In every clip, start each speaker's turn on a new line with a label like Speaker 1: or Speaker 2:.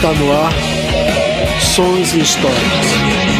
Speaker 1: Está no ar Sons e Histórias.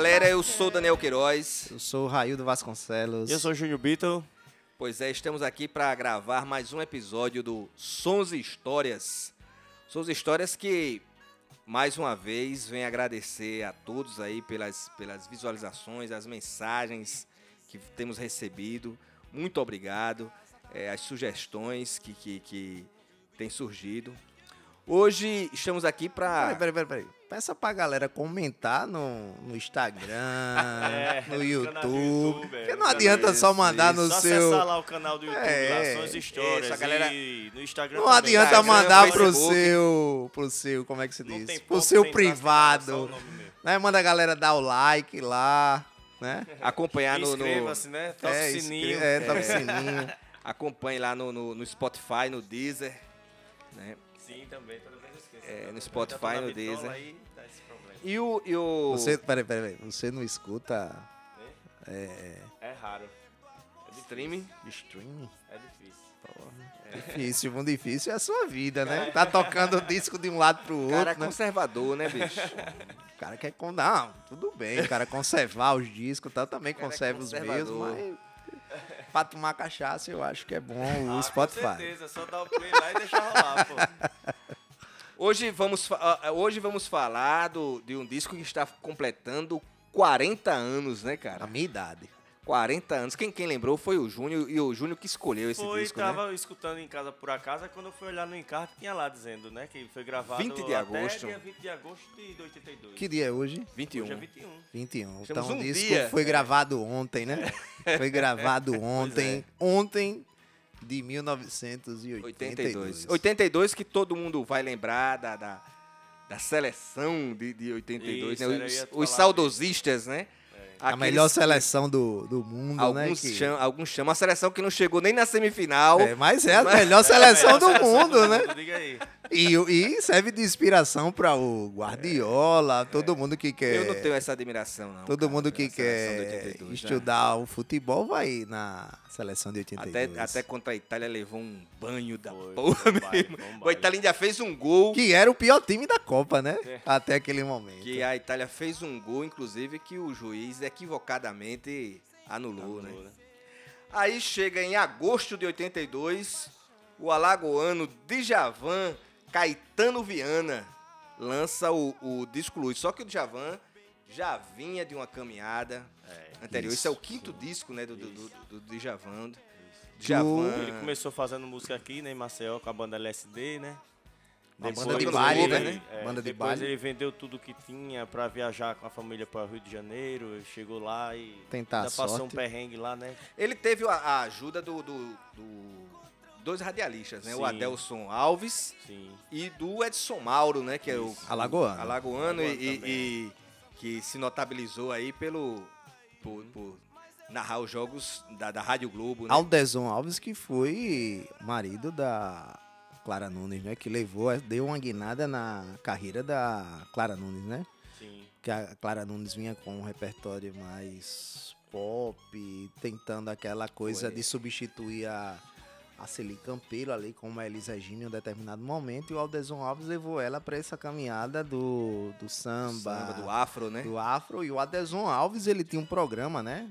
Speaker 2: Galera, eu sou o Daniel Queiroz.
Speaker 3: Eu sou o Raildo Vasconcelos.
Speaker 4: Eu sou o Júnior Beatle.
Speaker 2: Pois é, estamos aqui para gravar mais um episódio do Sons e Histórias. Sons e Histórias que, mais uma vez, vem agradecer a todos aí pelas, pelas visualizações, as mensagens que temos recebido. Muito obrigado. É, as sugestões que, que, que têm surgido. Hoje estamos aqui para...
Speaker 3: Peraí, peraí, peraí, peraí. Peça pra galera comentar no, no Instagram,
Speaker 4: É,
Speaker 3: no
Speaker 4: no
Speaker 3: YouTube. porque
Speaker 4: é,
Speaker 3: não
Speaker 4: no
Speaker 3: adianta só mandar no
Speaker 4: Só
Speaker 3: seu.
Speaker 4: acessar lá o canal do YouTube,
Speaker 3: É,
Speaker 4: lá, Histórias.
Speaker 2: isso, a galera-
Speaker 4: E no Instagram
Speaker 3: Não
Speaker 4: também.
Speaker 3: adianta
Speaker 2: Instagram,
Speaker 3: mandar pro
Speaker 2: Facebook.
Speaker 3: seu. Pro seu, como é que se diz? Pro seu privado.
Speaker 4: só.
Speaker 3: Né? Manda a galera dar o like lá, né?
Speaker 2: acompanhar no, no
Speaker 4: Inscreva-se, né? Toca
Speaker 3: é,
Speaker 4: o sininho.
Speaker 3: É, toca o sininho.
Speaker 2: acompanhe lá no, no, no Spotify, no Deezer, né?
Speaker 4: Sim, também, esqueço.
Speaker 2: É, no Spotify, no
Speaker 4: bitola,
Speaker 2: Deezer.
Speaker 4: Aí.
Speaker 2: E o... E o...
Speaker 3: Você, peraí, peraí, peraí. Você não escuta
Speaker 4: É raro. É difícil.
Speaker 2: Streaming?
Speaker 3: streaming?
Speaker 4: É difícil.
Speaker 3: Difícil, muito difícil é a sua vida, né? Tá tocando o disco de um lado pro outro,
Speaker 2: Cara
Speaker 3: né?
Speaker 2: conservador, né, bicho?
Speaker 3: O cara quer con... Não, tudo bem, o cara conservar os discos e tal, também
Speaker 2: cara é
Speaker 3: conserva os meus, mas pra tomar cachaça eu acho que é bom o
Speaker 4: Ah,
Speaker 3: Spotify.
Speaker 4: Com certeza, só dar o play lá e deixar rolar, pô.
Speaker 2: Hoje vamos, fa- ah, hoje vamos falar do, de um disco que está completando 40 anos, né,
Speaker 3: A
Speaker 2: cara?
Speaker 3: minha idade.
Speaker 2: 40 anos. Quem, quem lembrou foi o Júnior, e o Júnior que escolheu esse
Speaker 4: Foi,
Speaker 2: disco, né?
Speaker 4: tava escutando em casa por acaso, quando eu fui olhar no encarte, tinha lá dizendo, né, que foi gravado
Speaker 2: 20 de
Speaker 4: até
Speaker 2: agosto.
Speaker 4: dia 20 de agosto de 82.
Speaker 3: Que dia é hoje?
Speaker 2: 21.
Speaker 4: Hoje é 21.
Speaker 3: 21.
Speaker 2: Temos
Speaker 3: então
Speaker 2: um
Speaker 3: o disco
Speaker 2: dia.
Speaker 3: foi gravado ontem, né? Foi gravado ontem. Ontem de 1982.
Speaker 2: 82. 82 que todo mundo vai lembrar da, da, da seleção de, de 82,
Speaker 4: Isso,
Speaker 2: né? Os, os saudosistas, né?
Speaker 3: A melhor seleção do, do mundo,
Speaker 2: Alguns,
Speaker 3: né? que-
Speaker 2: alguns chamam. A seleção que não chegou nem na semifinal.
Speaker 3: É, mas é a melhor seleção do mundo, né?
Speaker 4: Diga aí.
Speaker 3: E, e serve de inspiração para o Guardiola, todo mundo que quer.
Speaker 2: Eu não tenho essa admiração, não.
Speaker 3: Todo
Speaker 2: cara,
Speaker 3: mundo que quer
Speaker 2: 82, né?
Speaker 3: estudar o futebol vai na seleção de
Speaker 2: Até,
Speaker 3: 82.
Speaker 2: até contra a Itália levou um banho da
Speaker 4: Foi,
Speaker 2: porra mesmo. A. Itália ainda fez um gol.
Speaker 3: Que era o pior time da Copa, né?
Speaker 4: É.
Speaker 3: Até aquele momento.
Speaker 2: Que a Itália fez um gol, inclusive, que o juiz equivocadamente anulou, né?
Speaker 4: Anulou, né?
Speaker 2: Aí chega em agosto de 82, o alagoano Djavan Caetano Viana lança o, o disco Luz. Só que o Djavan já vinha de uma caminhada anterior. Esse é o quinto disco, né, do, do, do, do Djavan. Djavan...
Speaker 4: Ele começou fazendo música aqui, né, em Maceió, com a banda LSD, né?
Speaker 3: Banda de baile, né?
Speaker 4: É,
Speaker 3: Banda de
Speaker 4: depois
Speaker 3: baile.
Speaker 4: ele vendeu tudo que tinha pra viajar com a família para Rio de Janeiro, chegou lá e
Speaker 3: Tentar
Speaker 4: ainda passou
Speaker 3: sorte.
Speaker 4: um perrengue lá, né?
Speaker 2: Ele teve a, a ajuda do, do- do- dois radialistas, né? O
Speaker 4: Sim.
Speaker 2: Adelson Alves
Speaker 4: Sim.
Speaker 2: e do Edson Mauro, né? Que é o
Speaker 3: Alagoano.
Speaker 2: alagoano e,
Speaker 4: Alagoano
Speaker 2: e- e que se notabilizou aí pelo por, por narrar os jogos da, da Rádio Globo, né?
Speaker 3: Aldeson Alves, que foi marido da Clara Nunes, né? Que levou, deu uma guinada na carreira da Clara Nunes, né?
Speaker 4: Sim.
Speaker 3: que a Clara Nunes vinha com um repertório mais pop, tentando aquela coisa
Speaker 2: Foi.
Speaker 3: de substituir a, a Celi Campelo ali com a Elis Regina em um determinado momento, e o Aldeson Alves levou ela para essa caminhada do, do samba,
Speaker 2: Samba, do afro, né?
Speaker 3: do afro, e o Adeson Alves, ele tinha um programa, né?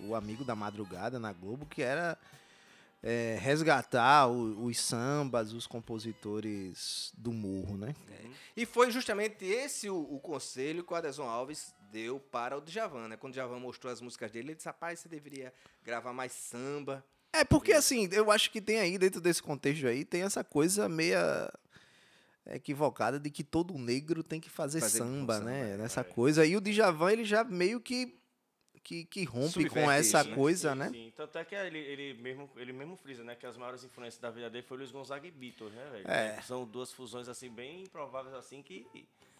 Speaker 3: O Amigo da Madrugada na Globo, que era é, resgatar o- os sambas, os compositores do morro, né?
Speaker 2: E foi justamente esse o, o conselho que o Adelson Alves deu para o Djavan, né? Quando o Djavan mostrou as músicas dele, ele disse, rapaz, você deveria gravar mais samba.
Speaker 3: É porque assim, eu acho que tem aí, dentro desse contexto aí, tem essa coisa meia equivocada de que todo negro tem que fazer,
Speaker 2: Fazer
Speaker 3: samba,
Speaker 2: samba,
Speaker 3: né?
Speaker 2: é,
Speaker 3: Nessa coisa. E o Djavan, ele já meio que que, que rompe
Speaker 2: Subverte
Speaker 3: com essa
Speaker 2: isso, né?
Speaker 3: coisa,
Speaker 4: Sim,
Speaker 3: né?
Speaker 4: Sim, tanto é que ele, ele, mesmo, ele mesmo frisa, né? Que as maiores influências da vida dele foi Luiz Gonzaga e Beatles, né, velho?
Speaker 3: É.
Speaker 4: São duas fusões, assim, bem improváveis, assim, que...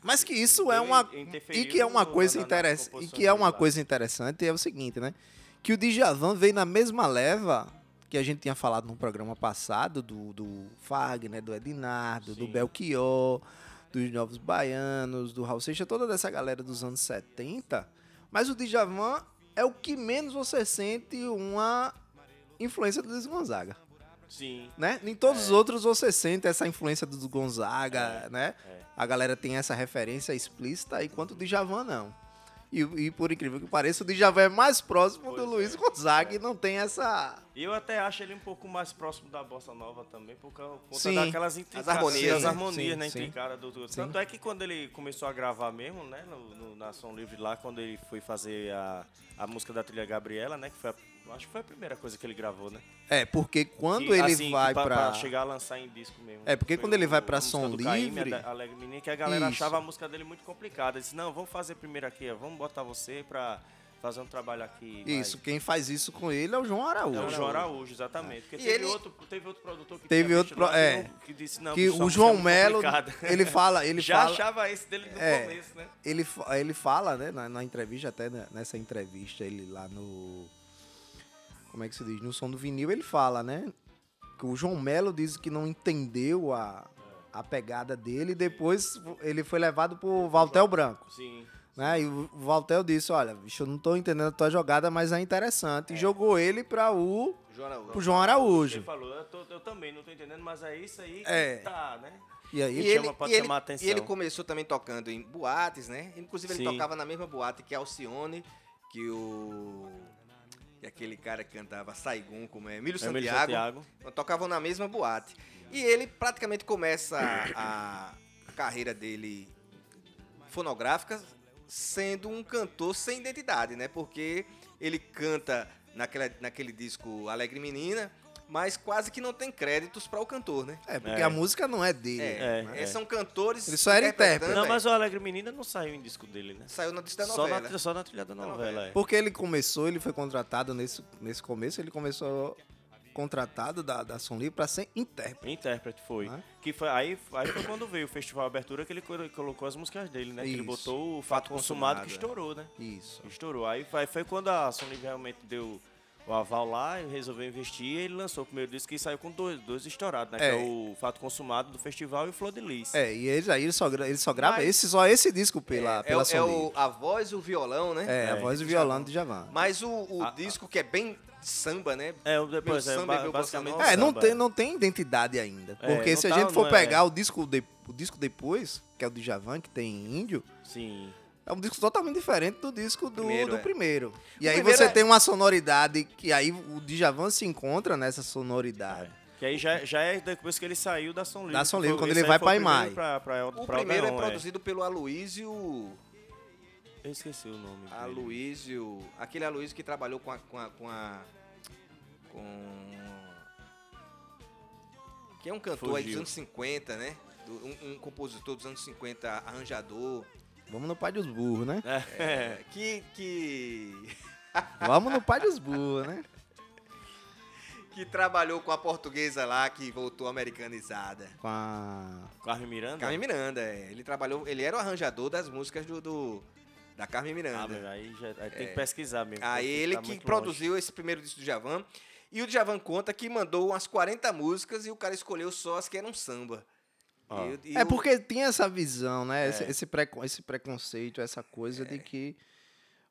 Speaker 3: Mas que isso é uma e que é uma coisa interessante, e que é uma coisa interessante é o seguinte, né? Que o Djavan veio na mesma leva que a gente tinha falado no programa passado do, do Fagner, do Edinardo, do
Speaker 4: Sim.
Speaker 3: Belchior, dos Novos Baianos, do Raul Seixas, toda dessa galera dos anos 70. Mas o Djavan é o que menos você sente uma influência do Luiz Gonzaga,
Speaker 4: Sim,
Speaker 3: né? Em todos os outros você sente essa influência do Gonzaga, né?
Speaker 4: é.
Speaker 3: A galera tem essa referência explícita, enquanto o Djavan não. E, e por incrível que pareça, o Djavan é mais próximo do
Speaker 4: Pois
Speaker 3: Luiz
Speaker 4: é,
Speaker 3: Gonzaga e não tem essa...
Speaker 4: Eu até acho ele um pouco mais próximo da bossa nova também, por conta
Speaker 3: Sim.
Speaker 4: daquelas intricadas,
Speaker 2: harmonias,
Speaker 4: as
Speaker 2: né?
Speaker 4: harmonias,
Speaker 3: Sim,
Speaker 4: né, intricadas do, do. Tanto é que quando ele começou a gravar mesmo, né, no, no- na Som Livre lá, quando ele foi fazer a, a música da trilha Gabriela, né, que foi a, eu acho que foi a primeira coisa que ele gravou, né?
Speaker 3: É, porque quando ele
Speaker 4: assim,
Speaker 3: vai
Speaker 4: que
Speaker 3: pra...
Speaker 4: chegar a lançar em disco mesmo.
Speaker 3: É, porque quando ele vai
Speaker 4: o-
Speaker 3: pra
Speaker 4: a
Speaker 3: Som Livre-
Speaker 4: a da Alegre Menina, que a galera
Speaker 3: Isso.
Speaker 4: achava a música dele muito complicada. Disse, não, vamos fazer primeiro aqui, vamos botar você pra fazer um trabalho aqui. vai."
Speaker 3: Isso, quem faz isso com ele é o João Araújo.
Speaker 4: É o João Araújo, exatamente. Porque
Speaker 2: E
Speaker 4: teve,
Speaker 2: ele-
Speaker 4: outro, teve outro produtor que
Speaker 3: Teve outro pro- é.
Speaker 4: que, não- que disse, não,
Speaker 3: que o João
Speaker 4: é
Speaker 3: Melo, ele fala... Ele
Speaker 4: Já
Speaker 3: fala,
Speaker 4: achava esse dele no
Speaker 3: É.
Speaker 4: começo, né?
Speaker 3: ele, ele fala, né, na, na entrevista, até né, nessa entrevista, ele lá no. Como é que se diz? No som do vinil, ele fala, né? Que o João Melo diz que não entendeu a, a pegada dele e depois ele foi levado pro Valtel Branco.
Speaker 4: Sim.
Speaker 3: Né? E o Valtel disse: Olha, bicho, eu não tô entendendo a tua jogada, mas é interessante. E jogou ele para o
Speaker 2: João Araújo.
Speaker 3: pro João
Speaker 4: Ele
Speaker 3: Araújo.
Speaker 4: falou, eu, tô- eu também não tô entendendo, mas é isso aí que
Speaker 3: É.
Speaker 4: tá, né?
Speaker 3: E aí,
Speaker 2: E
Speaker 4: Ele
Speaker 2: ele,
Speaker 4: pode
Speaker 2: e ele-
Speaker 4: atenção.
Speaker 2: e ele começou também tocando em boates, né? Inclusive ele
Speaker 4: Sim.
Speaker 2: tocava na mesma boate que Alcione, que o. que aquele cara que cantava Saigon, como é, Emílio
Speaker 4: Emílio
Speaker 2: Santiago.
Speaker 4: Santiago.
Speaker 2: Tocavam na mesma boate. E ele praticamente começa a, a carreira dele fonográfica sendo um cantor sem identidade, né? Porque ele canta naquela, naquele disco Alegre Menina, mas quase que não tem créditos para o cantor, né?
Speaker 3: é, porque
Speaker 4: É.
Speaker 3: a música não é dele.
Speaker 2: É,
Speaker 3: né?
Speaker 2: é, são cantores.
Speaker 3: Ele só era intérprete.
Speaker 4: Não,
Speaker 2: é.
Speaker 4: mas o Alegre Menina não saiu em disco dele, né?
Speaker 2: Saiu no disco da
Speaker 4: Só
Speaker 2: novela.
Speaker 4: na, só na trilha da novela,
Speaker 2: novela.
Speaker 4: é.
Speaker 3: Porque ele começou, ele foi contratado nesse, nesse começo, ele começou contratado da, da Som Livre para ser intérprete.
Speaker 4: Intérprete foi.
Speaker 3: Né?
Speaker 4: Que foi aí, aí foi quando veio o Festival Abertura que ele colo- colocou as músicas dele, né? Que ele
Speaker 3: Isso.
Speaker 4: botou o
Speaker 2: Fato
Speaker 4: Fato Consumado, que
Speaker 2: Consumado,
Speaker 4: estourou, né?
Speaker 3: Isso.
Speaker 4: Estourou. Aí foi, foi quando a Sony realmente deu o aval lá e resolveu investir e ele lançou o primeiro disco que saiu com dois, dois estourados, né?
Speaker 3: É.
Speaker 4: Que é o Fato Consumado do festival e o Flor de Lis.
Speaker 3: É, e ele, aí ele só, ele só grava
Speaker 4: Mas-
Speaker 3: esse, só esse disco pela,
Speaker 2: é,
Speaker 3: pela
Speaker 2: é, é o, a voz e o violão, né?
Speaker 3: É, a
Speaker 4: É,
Speaker 3: voz do violão de Javan.
Speaker 2: Mas o, o
Speaker 4: A-
Speaker 2: disco que é bem samba, né?
Speaker 4: É, o depois
Speaker 2: Meu
Speaker 4: é,
Speaker 2: samba e
Speaker 4: ba-
Speaker 2: meu
Speaker 4: basicamente.
Speaker 3: É, não
Speaker 4: samba,
Speaker 3: tem, não tem identidade ainda.
Speaker 4: É,
Speaker 3: Porque se a
Speaker 4: tá-
Speaker 3: gente for
Speaker 4: é-
Speaker 3: pegar o disco, de, o disco depois, que é o de Javan, que tem índio,
Speaker 4: Sim.
Speaker 3: É um disco totalmente diferente do disco do
Speaker 2: Primeiro,
Speaker 3: do
Speaker 2: é.
Speaker 3: primeiro. E
Speaker 2: O
Speaker 3: aí
Speaker 2: primeiro
Speaker 3: você
Speaker 2: é-
Speaker 3: tem uma sonoridade que aí o Djavan se encontra nessa sonoridade.
Speaker 4: Que aí já, já é depois que ele saiu da Som Livre.
Speaker 3: Da Som Livre, quando ele vai pra
Speaker 4: primeiro
Speaker 3: Imai.
Speaker 4: Pra, pra,
Speaker 2: O
Speaker 4: pra
Speaker 2: primeiro
Speaker 4: Odeon,
Speaker 2: é produzido pelo Aloysio.
Speaker 4: Eu esqueci o nome. dele.
Speaker 2: Aloysio. Aquele Aloysio que trabalhou com a. Com. A, com, a- com- que é um cantor aí dos
Speaker 4: Fugiu.
Speaker 2: anos 50, né? Um, um compositor dos anos 50, arranjador.
Speaker 3: Vamos no pai dos burros, né?
Speaker 4: É.
Speaker 2: Que. que
Speaker 3: Vamos no pai dos burros, né?
Speaker 2: que trabalhou com a portuguesa lá, que voltou americanizada.
Speaker 3: Com a...
Speaker 4: Carmen Miranda?
Speaker 2: Carmen Miranda, é. Ele trabalhou, ele era o arranjador das músicas do, do- da Carmen
Speaker 4: Ah,
Speaker 2: Miranda.
Speaker 4: meu, aí, já, aí tem que pesquisar mesmo.
Speaker 2: Aí ele
Speaker 4: tá
Speaker 2: que produziu esse primeiro disco do Djavan. E o Djavan conta que mandou umas 40 músicas e o cara escolheu só as que eram samba. E- e
Speaker 3: É porque tem essa visão, né? Esse,
Speaker 4: É.
Speaker 3: esse, precon- esse preconceito, essa coisa de que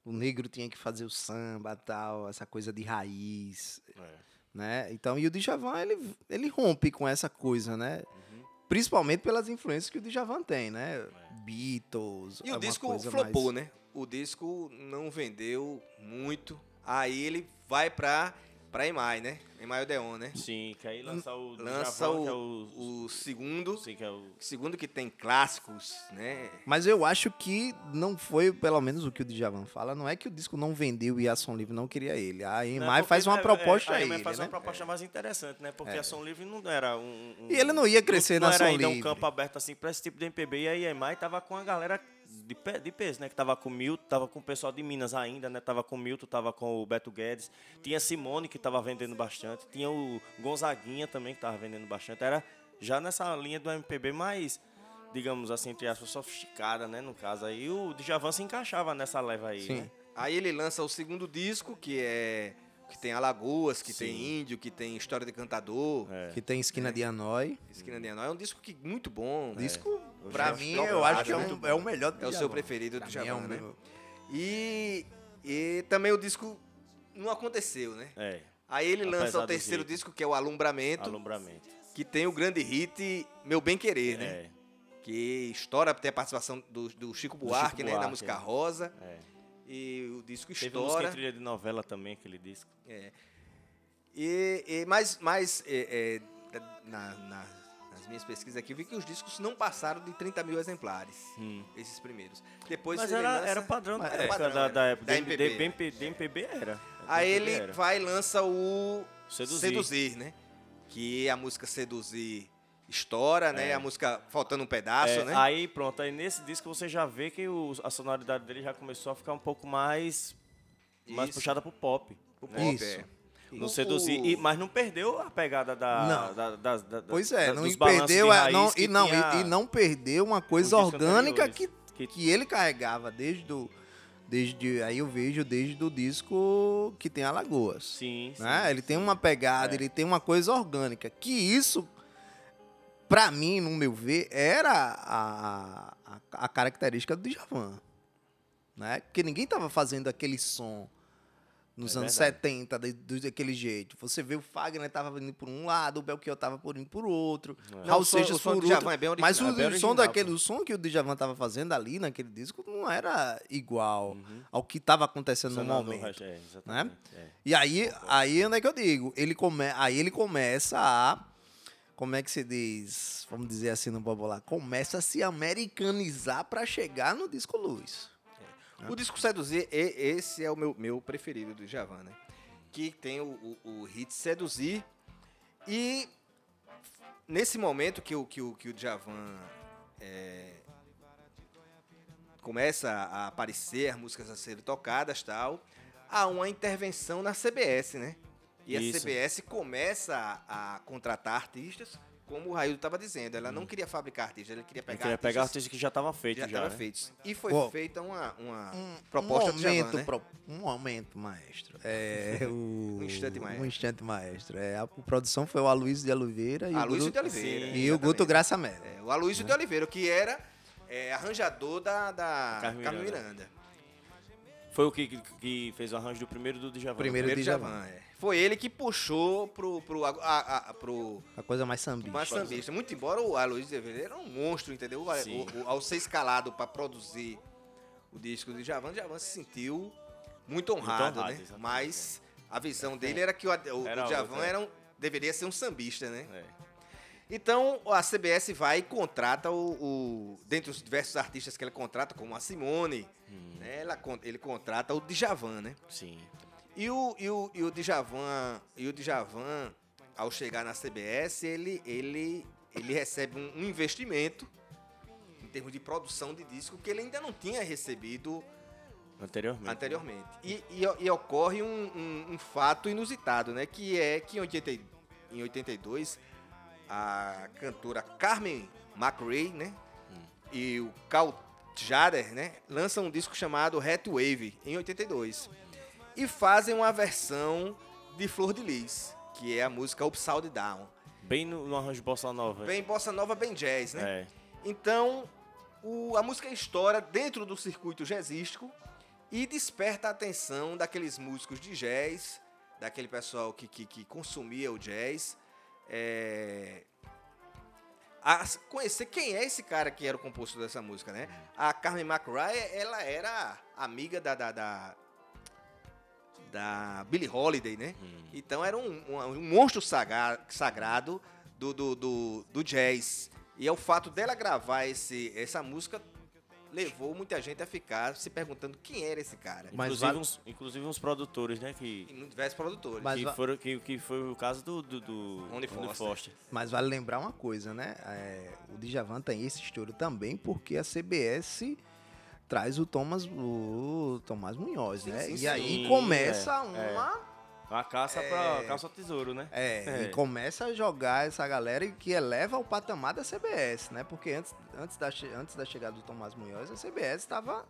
Speaker 3: o negro tinha que fazer o samba tal, essa coisa de raiz.
Speaker 4: É.
Speaker 3: né? Então, e o Djavan, ele, ele rompe com essa coisa, né?
Speaker 4: Uhum.
Speaker 3: Principalmente pelas influências que o Djavan tem, né? Beatles.
Speaker 2: E
Speaker 3: é
Speaker 2: o
Speaker 3: uma
Speaker 2: disco
Speaker 3: coisa
Speaker 2: flopou,
Speaker 3: mais-
Speaker 2: né? O disco não vendeu muito. Aí ele vai pra, pra Emai, né? Emai Odeon, né?
Speaker 4: Sim, que aí lança o
Speaker 2: Lança
Speaker 4: Djavan,
Speaker 2: o,
Speaker 4: que é o,
Speaker 2: o segundo.
Speaker 4: Sim, que é o...
Speaker 2: Segundo que tem clássicos, né?
Speaker 3: Mas eu acho que não foi, pelo menos o que o Djavan fala, não é que o disco não vendeu e a Som Livre não queria ele. A
Speaker 4: Não, porque,
Speaker 3: faz uma
Speaker 4: né,
Speaker 3: proposta
Speaker 4: é,
Speaker 3: a
Speaker 4: a
Speaker 3: ele,
Speaker 4: EMI faz
Speaker 3: né?
Speaker 4: uma proposta mais interessante, né? Porque a Som Livre não era um... um-
Speaker 3: E ele não ia crescer
Speaker 4: não
Speaker 3: na
Speaker 4: era
Speaker 3: Som
Speaker 4: ainda um
Speaker 3: Livre.
Speaker 4: campo aberto assim pra esse tipo de MPB. E aí a EMI tava com a galera de, pe- de peso, né? Que tava com o Milton, tava com o pessoal de Minas ainda, né? Tava com o Milton, tava com o Beto Guedes. Tinha Simone, que tava vendendo bastante. Tinha o Gonzaguinha também, que tava vendendo bastante. Era já nessa linha do MPB mais, digamos assim, entre aspas, sofisticada, né? No caso aí, o Djavan se encaixava nessa leva aí,
Speaker 3: Sim.
Speaker 4: né?
Speaker 2: Aí ele lança o segundo disco, que é. Que tem Alagoas, que tem
Speaker 4: Sim.
Speaker 2: Índio, que tem História de Cantador,
Speaker 4: É.
Speaker 3: Que tem Esquina de Hanoi.
Speaker 2: Esquina de Anói. É um disco que muito bom.
Speaker 3: Disco,
Speaker 4: Eu
Speaker 3: pra
Speaker 4: acho
Speaker 3: mim,
Speaker 4: é
Speaker 3: eu acho que é,
Speaker 4: muito
Speaker 3: um, é o melhor do
Speaker 2: É o seu preferido do
Speaker 3: mim é o
Speaker 2: né?
Speaker 3: meu-
Speaker 2: E, e também o disco não aconteceu, né?
Speaker 4: É,
Speaker 2: Aí ele lança
Speaker 4: Apesar
Speaker 2: o
Speaker 4: dos
Speaker 2: terceiro disco, que é o Alumbramento,
Speaker 4: alumbramento.
Speaker 2: que tem o grande hit Meu Bem Querer, né?
Speaker 4: É,
Speaker 2: Que estoura até a participação do, do Chico
Speaker 4: Do
Speaker 2: Buarque,
Speaker 4: Chico
Speaker 2: né? Da
Speaker 4: Buarque,
Speaker 2: música
Speaker 4: é.
Speaker 2: Rosa.
Speaker 4: é.
Speaker 2: E o disco
Speaker 4: Teve música em
Speaker 2: estoura.
Speaker 4: trilha de novela também, aquele disco.
Speaker 2: É. E, e mais, mais é, é, na- na- nas minhas pesquisas aqui, eu vi que os discos não passaram de 30 mil exemplares.
Speaker 4: Hum.
Speaker 2: Esses primeiros. Depois
Speaker 4: Mas
Speaker 2: ele
Speaker 4: era,
Speaker 2: lança-
Speaker 4: era padrão da
Speaker 2: Era
Speaker 4: época
Speaker 2: padrão,
Speaker 4: da,
Speaker 2: era.
Speaker 4: da época.
Speaker 2: Da
Speaker 4: Da
Speaker 2: MPB.
Speaker 4: MPB, da MPB era.
Speaker 2: Aí
Speaker 4: MPB
Speaker 2: ele
Speaker 4: era.
Speaker 2: vai e lança o
Speaker 4: Seduzir.
Speaker 2: Seduzir, né? Que a música Seduzir estoura, né?
Speaker 4: É.
Speaker 2: A música Faltando um Pedaço,
Speaker 4: É,
Speaker 2: né?
Speaker 4: Aí pronto, aí nesse disco você já vê que o- a sonoridade dele já começou a ficar um pouco mais, mais puxada pro pop.
Speaker 2: O
Speaker 4: né?
Speaker 2: pop,
Speaker 3: Isso.
Speaker 2: é.
Speaker 4: No
Speaker 2: O-
Speaker 4: seduzir. E- mas não perdeu a pegada da.
Speaker 3: Não.
Speaker 4: da- da- da-
Speaker 3: Pois é, não perdeu,
Speaker 4: de
Speaker 3: a- não, e, não, e- e não perdeu uma coisa orgânica que,
Speaker 4: que-
Speaker 3: que ele carregava desde o, desde aí eu vejo desde o disco que tem Alagoas.
Speaker 4: Sim, sim.
Speaker 3: né? Ele tem uma pegada,
Speaker 4: É.
Speaker 3: ele tem uma coisa orgânica. Que isso, pra mim, no meu ver, era a, a, a característica do Djavan. Né? Porque ninguém tava fazendo aquele som nos
Speaker 4: É
Speaker 3: anos
Speaker 4: verdade.
Speaker 3: 70, de- do- daquele jeito. Você vê o Fagner tava indo por um lado, o Belchior tava por indo por outro,
Speaker 4: É.
Speaker 2: Não,
Speaker 3: Raul Seixas por outro.
Speaker 2: é bem
Speaker 3: Mas o,
Speaker 4: é
Speaker 3: o som daquele,
Speaker 4: pô.
Speaker 3: o som que o Djavan tava fazendo ali naquele disco não era igual
Speaker 4: Uhum.
Speaker 3: ao que tava acontecendo no momento.
Speaker 4: resto, é, exatamente, é.
Speaker 3: E aí, aí onde é que eu digo? Ele come, aí ele começa a. Como é que se diz? Vamos dizer assim no popular. Começa a se americanizar pra chegar no disco luz.
Speaker 2: O disco Seduzir, esse é o meu, meu preferido do Djavan, né? Que tem o, o, o hit Seduzir. E nesse momento que o, que o, que o Djavan é, começa a aparecer, as músicas a serem tocadas tal, há uma intervenção na CBS, né? E a
Speaker 4: Isso.
Speaker 2: CBS começa a, a contratar artistas, como o Raildo estava dizendo. Ela não queria fabricar artistas, ela queria pegar
Speaker 4: queria pegar
Speaker 2: artistas
Speaker 4: artista que já estava feito
Speaker 2: já
Speaker 4: já.
Speaker 2: estavam
Speaker 4: né?
Speaker 2: feitos. E foi
Speaker 3: Pô,
Speaker 2: feita uma, uma
Speaker 3: Um,
Speaker 2: proposta
Speaker 3: um
Speaker 2: do Djavan,
Speaker 3: momento,
Speaker 2: né?
Speaker 3: pro- um momento, maestro. É o,
Speaker 2: Um instante maestro.
Speaker 3: Um instante maestro. É, a produção foi o Aloysio de Oliveira e
Speaker 2: A
Speaker 3: o Guto,
Speaker 2: de Oliveira.
Speaker 4: Sim.
Speaker 3: e o Guto. Graça Mello.
Speaker 2: É, o Aloysio de Oliveira, que era é, arranjador da, da
Speaker 4: Carmen
Speaker 2: Carmen
Speaker 4: Miranda.
Speaker 2: Miranda.
Speaker 4: Foi o que, que- que fez o arranjo do primeiro do Djavan.
Speaker 3: Primeiro
Speaker 2: Primeiro
Speaker 3: Djavan.
Speaker 2: Djavan, é. Foi ele que puxou pro, pro, a, a- a- pro
Speaker 3: A coisa mais sambista.
Speaker 2: mais sambista. Muito embora o Aloysio de Oliveira era um monstro, entendeu? O- o- o- ao ser escalado para produzir o disco do Djavan, o Djavan se sentiu muito honrado,
Speaker 4: honrado,
Speaker 2: né?
Speaker 4: exatamente,
Speaker 2: Mas a visão dele era que o, o,
Speaker 4: Era
Speaker 2: o
Speaker 4: outra.
Speaker 2: era um- deveria ser um sambista, né?
Speaker 4: É.
Speaker 2: Então a CBS vai e contrata o, o- dentre os diversos artistas que ela contrata, como a Simone,
Speaker 4: Hum.
Speaker 2: né, ela ele contrata o Djavan, né?
Speaker 4: Sim.
Speaker 2: E o, e o, e o Djavan, e o Djavan, ao chegar na CBS, ele, ele, ele recebe um, investimento em termos de produção de disco que ele ainda não tinha recebido
Speaker 4: Anteriormente.
Speaker 2: anteriormente. E, e, e ocorre um, um- um fato inusitado, né? Que é que em, 80, e- em 82, a cantora Carmen McRae, né? E o Cal Tjader, né? Lançam um disco chamado Hat Wave, em 82. E fazem uma versão de Flor de Lis, que é a música Upside Down.
Speaker 4: Bem no, no arranjo bossa nova.
Speaker 2: Bem bossa nova, bem jazz, né?
Speaker 4: É.
Speaker 2: Então, o- a música estoura dentro do circuito jazzístico e desperta a atenção daqueles músicos de jazz, daquele pessoal que, que, que consumia o jazz. é, a conhecer quem é esse cara que era o compositor dessa música, né? A Carmen McRae, ela era amiga da, da, da, da Billie Holiday, né? Então era um, um, um monstro sagra- sagrado do, do, do, do jazz. E é o fato dela gravar esse, essa música levou muita gente a ficar se perguntando quem era esse cara.
Speaker 3: Mas
Speaker 4: Inclusive,
Speaker 3: vale-
Speaker 4: uns, inclusive uns produtores, né? Que,
Speaker 2: diversos produtores.
Speaker 3: Mas
Speaker 4: que,
Speaker 3: va-
Speaker 4: foram, que, que foi o caso do, do, do
Speaker 2: Rony Foster.
Speaker 3: Mas vale lembrar uma coisa, né? É, o Djavan tem esse estouro também porque a CBS traz o Thomas, o Tomás Munhoz,
Speaker 2: Sim,
Speaker 3: né?
Speaker 2: sim,
Speaker 3: e
Speaker 2: sim.
Speaker 3: aí começa
Speaker 4: é,
Speaker 3: uma.
Speaker 4: Uma caça pra caça ao tesouro, né?
Speaker 3: É,
Speaker 4: É.
Speaker 3: e começa a jogar essa galera e que eleva o patamar da CBS, né? Porque antes, antes, da, antes da chegada do Tomás Munhoz, a CBS estava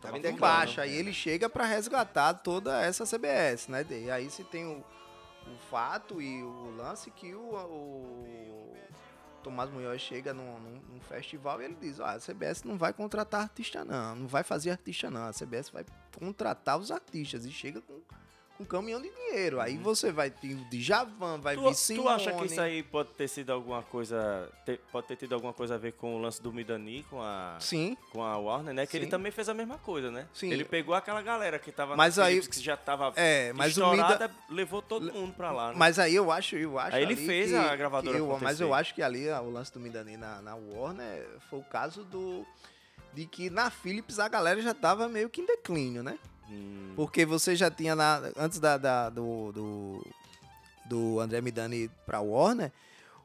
Speaker 2: Tava em
Speaker 3: baixa. E ele chega para resgatar toda essa CBS, né? E aí se tem o, o fato e o lance que o, o Tomás Munhoz chega num, num- num festival e ele diz, ó, a CBS não vai contratar artista não, não vai fazer artista não, a CBS vai contratar os artistas. E chega com um caminhão de dinheiro. Aí você vai ter o Djavan, vai
Speaker 4: Tu,
Speaker 3: vir
Speaker 4: tu
Speaker 3: Simone.
Speaker 4: acha que isso aí pode ter sido alguma coisa. pode ter tido alguma coisa a ver com o lance do Midani com a,
Speaker 3: Sim,
Speaker 4: com a Warner, né? Que ele
Speaker 3: Sim.
Speaker 4: também fez a mesma coisa, né?
Speaker 3: Sim.
Speaker 4: Ele pegou aquela galera que tava
Speaker 3: Mas
Speaker 4: na
Speaker 3: aí-
Speaker 4: Philips, que já tava
Speaker 3: é, mas o Mida...
Speaker 4: levou todo mundo pra lá, né?
Speaker 3: Mas aí eu acho, eu acho
Speaker 4: Aí ele fez
Speaker 3: que-
Speaker 4: a gravadora
Speaker 3: eu- Mas eu acho que ali ah, o lance do Midani na, na Warner foi o caso do de que na Philips a galera já tava meio que em declínio, né?
Speaker 4: Hum,
Speaker 3: Porque você já tinha na, antes da, da- do, do do André Midani pra Warner,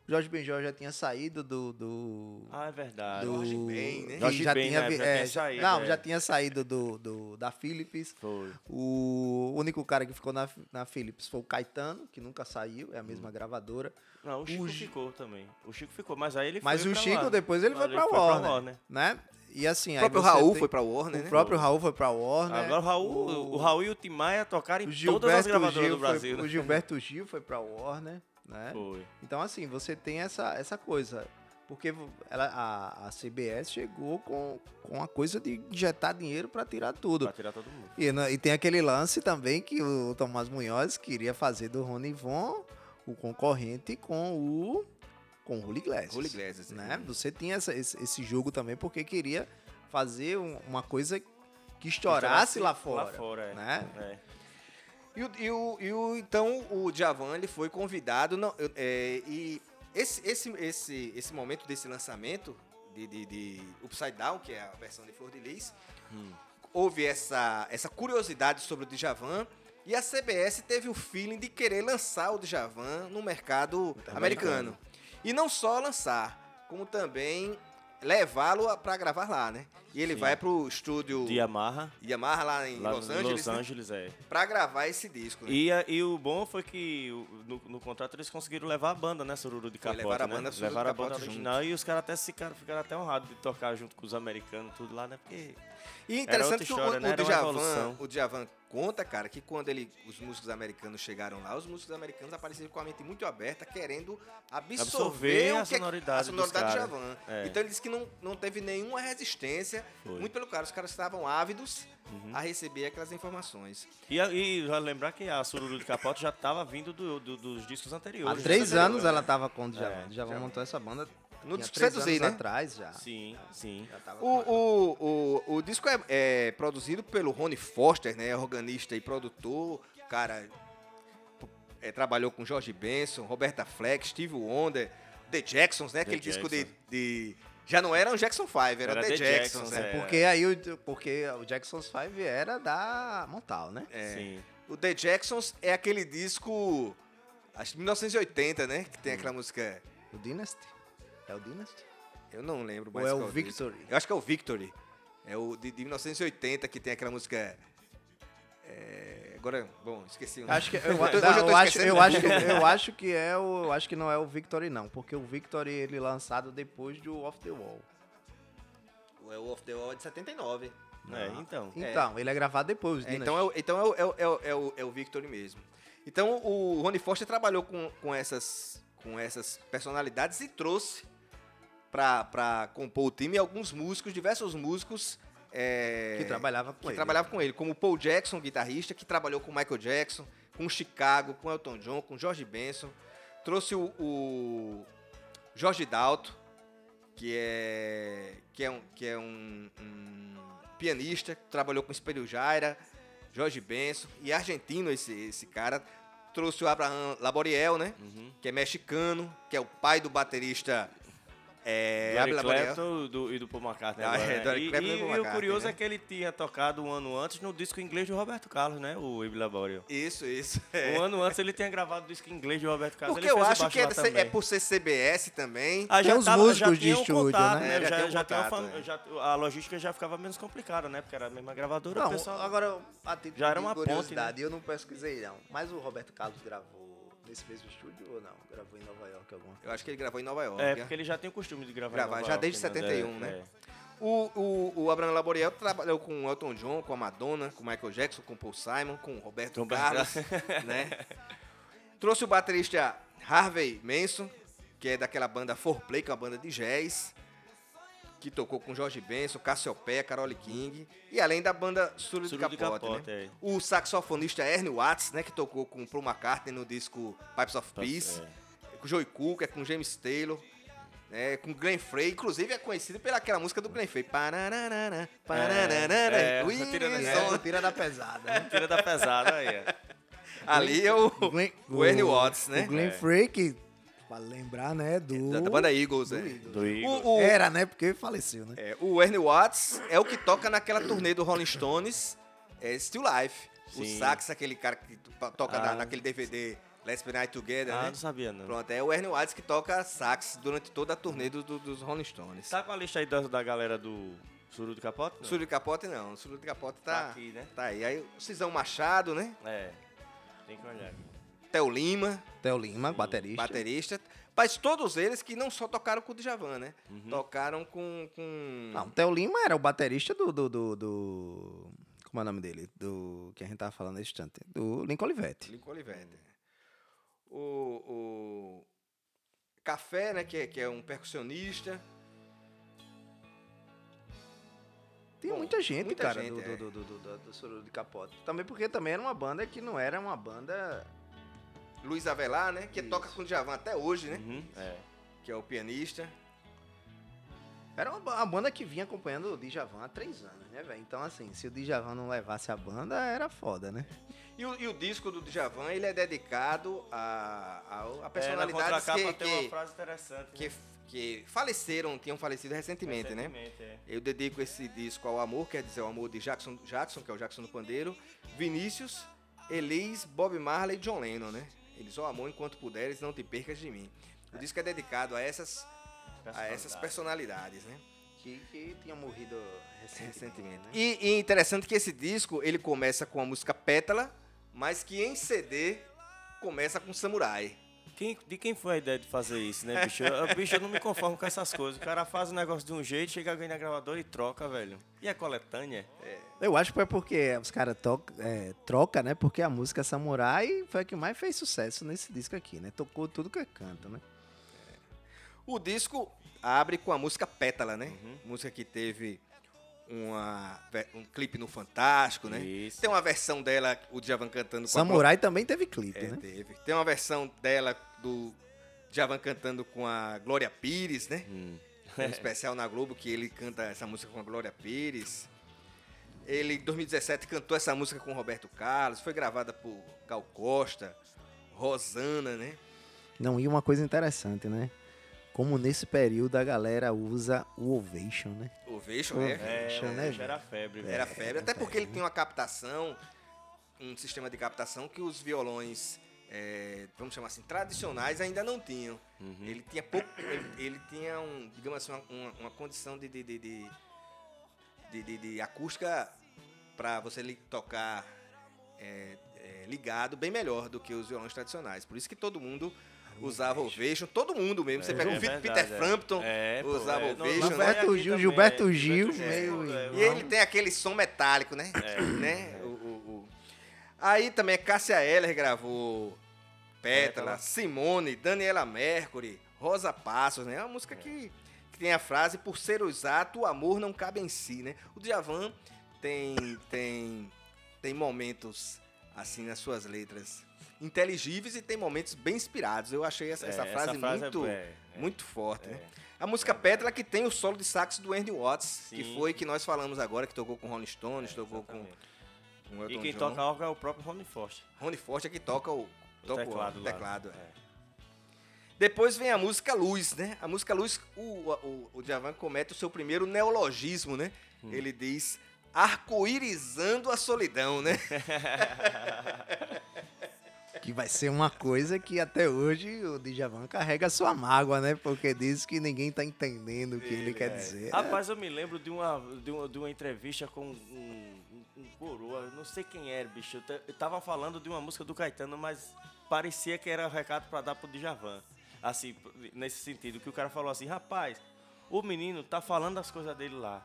Speaker 3: Jorge Benjol já tinha saído do, do
Speaker 4: Ah, é verdade.
Speaker 3: do
Speaker 2: Jorge Ben, né?
Speaker 4: Jorge
Speaker 3: já
Speaker 4: Ben,
Speaker 3: tinha,
Speaker 4: né? Já
Speaker 3: é,
Speaker 4: tinha saído,
Speaker 3: não,
Speaker 4: é.
Speaker 3: já tinha saído do, do da Philips.
Speaker 4: Foi.
Speaker 3: O único cara que ficou na, na Philips foi o Caetano, que nunca saiu, é a mesma gravadora.
Speaker 4: Não, o Chico
Speaker 3: Gi-
Speaker 4: ficou também. O Chico ficou, mas aí ele
Speaker 3: Mas
Speaker 4: foi
Speaker 3: o
Speaker 4: pra
Speaker 3: Chico
Speaker 4: lá.
Speaker 3: depois ele foi
Speaker 4: Ele
Speaker 3: pra
Speaker 4: foi pra
Speaker 3: Warner,
Speaker 4: Warner.
Speaker 3: né? E assim,
Speaker 2: O
Speaker 3: aí
Speaker 2: próprio Raul
Speaker 3: tem-
Speaker 2: foi pra Warner,
Speaker 3: O
Speaker 2: né?
Speaker 3: próprio Raul foi pra Warner.
Speaker 4: Agora o Raul, o, o Raul e o Tim Maia tocaram em
Speaker 3: o
Speaker 4: todas as gravadoras
Speaker 3: Gil
Speaker 4: do Brasil.
Speaker 3: Foi,
Speaker 4: né?
Speaker 3: o Gilberto Gil foi pra Warner, né?
Speaker 4: Foi.
Speaker 3: Então, assim, você tem essa, essa coisa. Porque ela, a, a CBS chegou com, com a coisa de injetar dinheiro pra tirar tudo.
Speaker 4: Pra tirar todo mundo.
Speaker 3: E, na- e tem aquele lance também que o Tomás Munhoz queria fazer do Rony Von o concorrente com o com o Iglesias.
Speaker 2: Julio Iglesias,
Speaker 3: né? Você tinha essa- esse, esse jogo também porque queria fazer um- uma coisa que estourasse lá fora.
Speaker 4: Lá fora, é.
Speaker 3: né?
Speaker 4: É.
Speaker 2: E o, e o- e o- então o Djavan ele foi convidado não, é, e esse, esse, esse, esse momento desse lançamento de, de, de Upside Down, que é a versão de Flor de Lis, houve essa, essa curiosidade sobre o Djavan e a CBS teve o feeling de querer lançar o Djavan no mercado americano. E não só lançar, como também levá-lo para gravar lá, né? E ele
Speaker 4: Sim.
Speaker 2: vai pro estúdio
Speaker 4: De Yamaha.
Speaker 2: Yamaha lá em
Speaker 4: Lá
Speaker 2: Los Angeles,
Speaker 4: Los
Speaker 2: né?
Speaker 4: Angeles, é.
Speaker 2: pra gravar esse disco. Né?
Speaker 4: E, e o bom foi que o- no, no contrato eles conseguiram levar a banda, né? Sururu de Capote,
Speaker 2: levaram a
Speaker 4: né?
Speaker 2: banda Sururu de
Speaker 4: levaram a banda original e os caras até ficaram, ficaram até honrados de tocar junto com os americanos, tudo lá, né? Porque
Speaker 2: E interessante que
Speaker 4: história,
Speaker 2: o,
Speaker 4: né?
Speaker 2: o, Djavan, o Djavan conta, cara, que quando ele, os músicos americanos chegaram lá, os músicos americanos apareceram com a mente muito aberta, querendo absorver,
Speaker 4: Absorver
Speaker 2: o
Speaker 4: a
Speaker 2: que é-
Speaker 4: sonoridade
Speaker 2: a sonoridade do
Speaker 4: caras.
Speaker 2: Djavan.
Speaker 4: É.
Speaker 2: Então ele disse que não, não teve nenhuma resistência,
Speaker 4: Foi. Uhum.
Speaker 2: muito pelo contrário, os caras estavam ávidos a receber aquelas informações.
Speaker 4: E, e já lembrar que a Sururu de Capote já estava vindo do- do- dos discos
Speaker 3: Há
Speaker 4: anteriores.
Speaker 3: três
Speaker 4: né?
Speaker 3: anos ela tava com o Djavan.
Speaker 4: É,
Speaker 3: Djavan montou essa banda
Speaker 2: No disco
Speaker 3: anos
Speaker 2: né?
Speaker 3: atrás já.
Speaker 4: Sim, sim.
Speaker 3: Já
Speaker 2: O, o, o, o disco é, é produzido pelo Rony Foster, né? Organista e produtor. Cara, é, trabalhou com Jorge Benson, Roberta Fleck, Steve Wonder, The Jacksons, né?
Speaker 4: The
Speaker 2: Aquele disco de, de- Já não eram Jackson 5, era,
Speaker 4: Era
Speaker 2: The,
Speaker 4: The
Speaker 2: Jacksons,
Speaker 4: Jacksons,
Speaker 2: né?
Speaker 4: é.
Speaker 3: Porque aí o, porque o Jackson's 5 era da Montal, né?
Speaker 2: É.
Speaker 4: Sim.
Speaker 2: O The Jacksons é aquele disco, acho que 1980, né? Que tem aquela música,
Speaker 3: O Dynasty. É o Dynasty?
Speaker 2: eu não lembro
Speaker 3: Ou
Speaker 2: mais
Speaker 3: é
Speaker 2: qual
Speaker 3: o
Speaker 2: disco.
Speaker 3: Victory?
Speaker 2: Eu acho que é o Victory. É o de, de 1980 que tem aquela música. é, agora, bom, esqueci. o nome.
Speaker 3: Acho que eu,
Speaker 2: eu
Speaker 3: não, eu acho, eu acho que eu acho que é o eu acho que não é o Victory não, porque o Victory ele lançado depois do Off the Wall.
Speaker 2: É o Off the Wall é de 79.
Speaker 4: É, então.
Speaker 3: Então, ele é gravado depois,
Speaker 2: É,
Speaker 3: Dynasty.
Speaker 2: então é, o- então é, o, é, o, é, o, é, o, é o Victory mesmo. Então o Rony Foster trabalhou com, com, essas, com essas personalidades e trouxe para compor o time alguns músicos, diversos músicos. é,
Speaker 3: que trabalhava com
Speaker 2: que
Speaker 3: ele.
Speaker 2: trabalhava com ele, como o Paul Jackson, guitarrista, que trabalhou com Michael Jackson, com Chicago, com Elton John, com George Benson. Trouxe o, o Jorge Dalto, que é, que é, um, que é um, um pianista, que trabalhou com Espelho Jaira, Jorge Benson, e argentino esse, esse cara. Trouxe o Abraham Laboriel, né?
Speaker 4: Uhum.
Speaker 2: Que é mexicano, que é o pai do baterista É,
Speaker 4: do Eric. Clapton do, e do Paul McCartney.
Speaker 2: Ah,
Speaker 4: agora,
Speaker 2: é,
Speaker 4: né?
Speaker 2: do Eric
Speaker 4: e,
Speaker 2: e
Speaker 4: e- e o
Speaker 2: McCartney,
Speaker 4: curioso
Speaker 2: né?
Speaker 4: é que ele tinha tocado um ano antes no disco inglês do Roberto Carlos, né? O Ibi Laborio.
Speaker 2: Isso, isso. é.
Speaker 4: Um ano antes ele tinha gravado o disco inglês do Roberto Carlos.
Speaker 2: Porque
Speaker 4: ele
Speaker 2: eu acho que é, é por ser CBS também.
Speaker 4: Ah,
Speaker 3: Tem
Speaker 4: já
Speaker 3: os
Speaker 4: tava,
Speaker 3: músicos
Speaker 4: já
Speaker 3: de
Speaker 4: tinha um
Speaker 3: estúdio,
Speaker 4: contato,
Speaker 3: né?
Speaker 4: né?
Speaker 2: É, já
Speaker 4: Já,
Speaker 2: tem um
Speaker 4: já tinha uma
Speaker 2: é.
Speaker 4: já- a logística já ficava menos complicada, né? Porque era a mesma gravadora, o
Speaker 3: Não,
Speaker 4: pessoal...
Speaker 3: agora, a título
Speaker 4: Já era
Speaker 3: de
Speaker 4: uma ponte,
Speaker 3: curiosidade, eu não pesquisei não. Mas o Roberto Carlos gravou nesse mesmo estúdio ou não? Gravou em Nova York alguma coisa?
Speaker 2: Eu acho que ele gravou em Nova York.
Speaker 4: É, porque ele já tem o costume de gravar em
Speaker 2: Gravar,
Speaker 4: Nova
Speaker 2: já
Speaker 4: York,
Speaker 2: desde
Speaker 4: né?
Speaker 2: 71,
Speaker 4: É,
Speaker 2: né?
Speaker 4: é.
Speaker 2: O, o, o Abraham Laboriel trabalhou com o Elton John, com a Madonna, com o Michael Jackson, com o Paul Simon, com o Roberto Carlos, né? Trouxe o baterista Harvey Manson, que é daquela banda Foreplay, que é uma banda de jazz, que tocou com Jorge Benson, Cassiopeia, Carole King, e além da banda Surdo de Capote,
Speaker 4: Capote,
Speaker 2: né?
Speaker 4: é.
Speaker 2: O saxofonista Ernie Watts, né, que tocou com o Paul McCartney no disco Pipes of Peace,
Speaker 4: É.
Speaker 2: com Joey Cooker, com James Taylor, né, com Glenn Frey, inclusive é conhecido pelaquela música do Glenn Frey. Pararara, pararara,
Speaker 4: é,
Speaker 2: Wilson.
Speaker 4: tira da-
Speaker 3: É, tira da pesada, né?
Speaker 4: Tira da pesada aí, é.
Speaker 2: Ali é o,
Speaker 3: Glenn-
Speaker 2: o Ernie Watts, né?
Speaker 3: O Glenn
Speaker 4: É.
Speaker 3: Frey, que, vale lembrar, né, do...
Speaker 2: Da, da banda Eagles,
Speaker 3: do
Speaker 2: é.
Speaker 3: Eagles.
Speaker 4: Do Igor.
Speaker 2: O, o-
Speaker 3: Era, né, porque faleceu, né?
Speaker 2: é, o Ernie Watts é o que toca naquela turnê do Rolling Stones, é, Still Life. O
Speaker 4: Sim.
Speaker 2: sax, aquele cara que to- toca na-
Speaker 4: Ah.
Speaker 2: naquele DVD Let's Be Night Together,
Speaker 4: Ah,
Speaker 2: né?
Speaker 4: não sabia, não.
Speaker 2: Pronto, é o Ernie Watts que toca sax durante toda a turnê do- do- dos Rolling Stones.
Speaker 4: Tá com a lista aí da, da galera do Suru do Capote? não?
Speaker 2: Surdo de Capote não, o Surdo de Capote
Speaker 4: Tá
Speaker 2: tá,
Speaker 4: aqui, né?
Speaker 2: tá aí. Aí o Cisão Machado, né?
Speaker 4: É. Tem que olhar.
Speaker 2: Theo Lima,
Speaker 3: Theo Lima, baterista.
Speaker 2: baterista. Mas todos eles que não só tocaram com o Djavan, né? Tocaram com... com...
Speaker 3: Não, o Theo Lima era o baterista do, do, do, do- Como é o nome dele? Do que a gente tava falando nesse instante. Do Lincoln Olivetti.
Speaker 2: Lincoln Olivetti. O, o Café, né? Que é, que é um percussionista.
Speaker 3: Tem
Speaker 2: Bom,
Speaker 3: muita gente,
Speaker 2: muita
Speaker 3: cara,
Speaker 2: gente,
Speaker 3: do,
Speaker 2: é.
Speaker 3: do, do, do, do, do Sururu de Capote. Também porque também era uma banda que não era uma banda...
Speaker 2: Luiz Avelar, né? Que
Speaker 3: Isso.
Speaker 2: toca com o Djavan até hoje, né?
Speaker 4: Uhum. É.
Speaker 2: Que é o pianista.
Speaker 3: Era uma, ba- uma banda que vinha acompanhando o Djavan há três anos, né, velho? Então, assim, se o Djavan não levasse a banda, era foda, né?
Speaker 2: E o, e o disco do Djavan, ele é dedicado a, a, a
Speaker 4: É, na
Speaker 2: personalidades
Speaker 4: contracapa
Speaker 2: que, que, que,
Speaker 4: né?
Speaker 2: que faleceram, tinham falecido recentemente, né?
Speaker 4: Recentemente, é.
Speaker 2: Eu dedico esse disco ao amor, quer dizer, ao amor de Jackson, Jackson que é o Jackson do Pandeiro, Vinícius, Elis, Bob Marley e John Lennon, né? Eles ó amor enquanto puderes, não te percas de mim. O disco é dedicado a essas, a essas personalidades, né?
Speaker 3: Que, que tinha morrido recentemente.
Speaker 2: Recentemente.
Speaker 3: né?
Speaker 2: E, e interessante que esse disco, ele começa com a música Pétala, mas que em CD começa com Samurai.
Speaker 4: Quem- de quem foi a ideia de fazer isso, né, bicho? Eu, bicho, eu não me conformo com essas coisas. O cara faz o negócio de um jeito, chega alguém na gravadora e troca, velho. E a coletânea?
Speaker 3: Eu acho que foi porque os caras é, trocam, né? Porque a música Samurai foi a que mais fez sucesso nesse disco aqui, né? Tocou tudo que canta, né?
Speaker 2: O disco abre com a música Pétala, né?
Speaker 4: Uhum.
Speaker 2: Música que teve uma, um clipe no Fantástico, né?
Speaker 4: Isso.
Speaker 2: Tem uma versão dela, o Djavan cantando com
Speaker 3: Samurai também teve clipe,
Speaker 2: a... É,
Speaker 3: né?
Speaker 2: teve. Tem uma versão dela do Djavan cantando com a Glória Pires, né?
Speaker 4: Hum.
Speaker 2: Um especial na Globo que ele canta essa música com a Glória Pires. Ele, em 2017, cantou essa música com o Roberto Carlos. Foi gravada por Gal Costa, Rosana, né?
Speaker 3: Não, e uma coisa interessante, né? Como nesse período a galera usa o Ovation, né?
Speaker 2: O Ovation, né?
Speaker 4: É,
Speaker 3: Bicho, né,
Speaker 4: era febre, velho.
Speaker 2: Era febre, até porque ele tem uma captação, um sistema de captação que os violões, é, vamos chamar assim, tradicionais ainda não tinham.
Speaker 4: Uhum.
Speaker 2: Ele tinha pouco, ele, ele tinha um, digamos assim, uma, uma- uma condição de, de, de, de, de- de- de acústica para você li- tocar é, é, ligado bem melhor do que os violões tradicionais. Por isso que todo mundo usava Ovation, todo mundo mesmo. Você
Speaker 4: É,
Speaker 2: pega o Peter
Speaker 4: é.
Speaker 2: Frampton,
Speaker 4: É,
Speaker 2: usava
Speaker 4: é.
Speaker 2: Ovation. né?
Speaker 3: Gilberto Gil, Gilberto. Gil, meio-
Speaker 4: é,
Speaker 2: E ele tem aquele som metálico, né? né? Aí também a Cássia Eller gravou Pétala,
Speaker 4: Pétala.
Speaker 2: Simone, Daniela Mercury, Rosa Passos, né? É uma música que, que tem a frase por ser exato, o amor não cabe em si, né? O Djavan tem, tem, tem momentos assim nas suas letras inteligíveis e tem momentos bem inspirados. Eu achei essa,
Speaker 4: É,
Speaker 2: essa frase, muito,
Speaker 4: é, é.
Speaker 2: muito forte,
Speaker 4: É.
Speaker 2: né? A música Pétala que tem o solo de sax do Andy Watts, que
Speaker 4: Sim.
Speaker 2: foi que nós falamos agora, que tocou com Rolling Stones, tocou
Speaker 4: Exatamente.
Speaker 2: com
Speaker 4: E
Speaker 2: Elton
Speaker 4: quem
Speaker 2: John.
Speaker 4: toca órgão é o próprio Rony Foster.
Speaker 2: Rony Forte é que toca o,
Speaker 4: O
Speaker 2: toca
Speaker 4: teclado
Speaker 2: o teclado, é.
Speaker 4: É.
Speaker 2: Depois vem a música Luz, né? A música Luz, o, o, o Djavan comete o seu primeiro neologismo, né?
Speaker 4: Hum.
Speaker 2: Ele diz arco-irizando a solidão, né?
Speaker 3: Que vai ser uma coisa que até hoje o Djavan carrega sua mágoa, né? Porque diz que ninguém tá entendendo o que ele, quer dizer.
Speaker 4: Rapaz, eu me lembro de uma, de uma, de uma entrevista com um, um, um coroa, não sei quem era, bicho. Eu ta- Eu tava falando de uma música do Caetano, mas parecia que era recado pra dar pro Djavan. Assim, nesse sentido, que o cara falou assim, rapaz, o menino tá falando as coisas dele lá.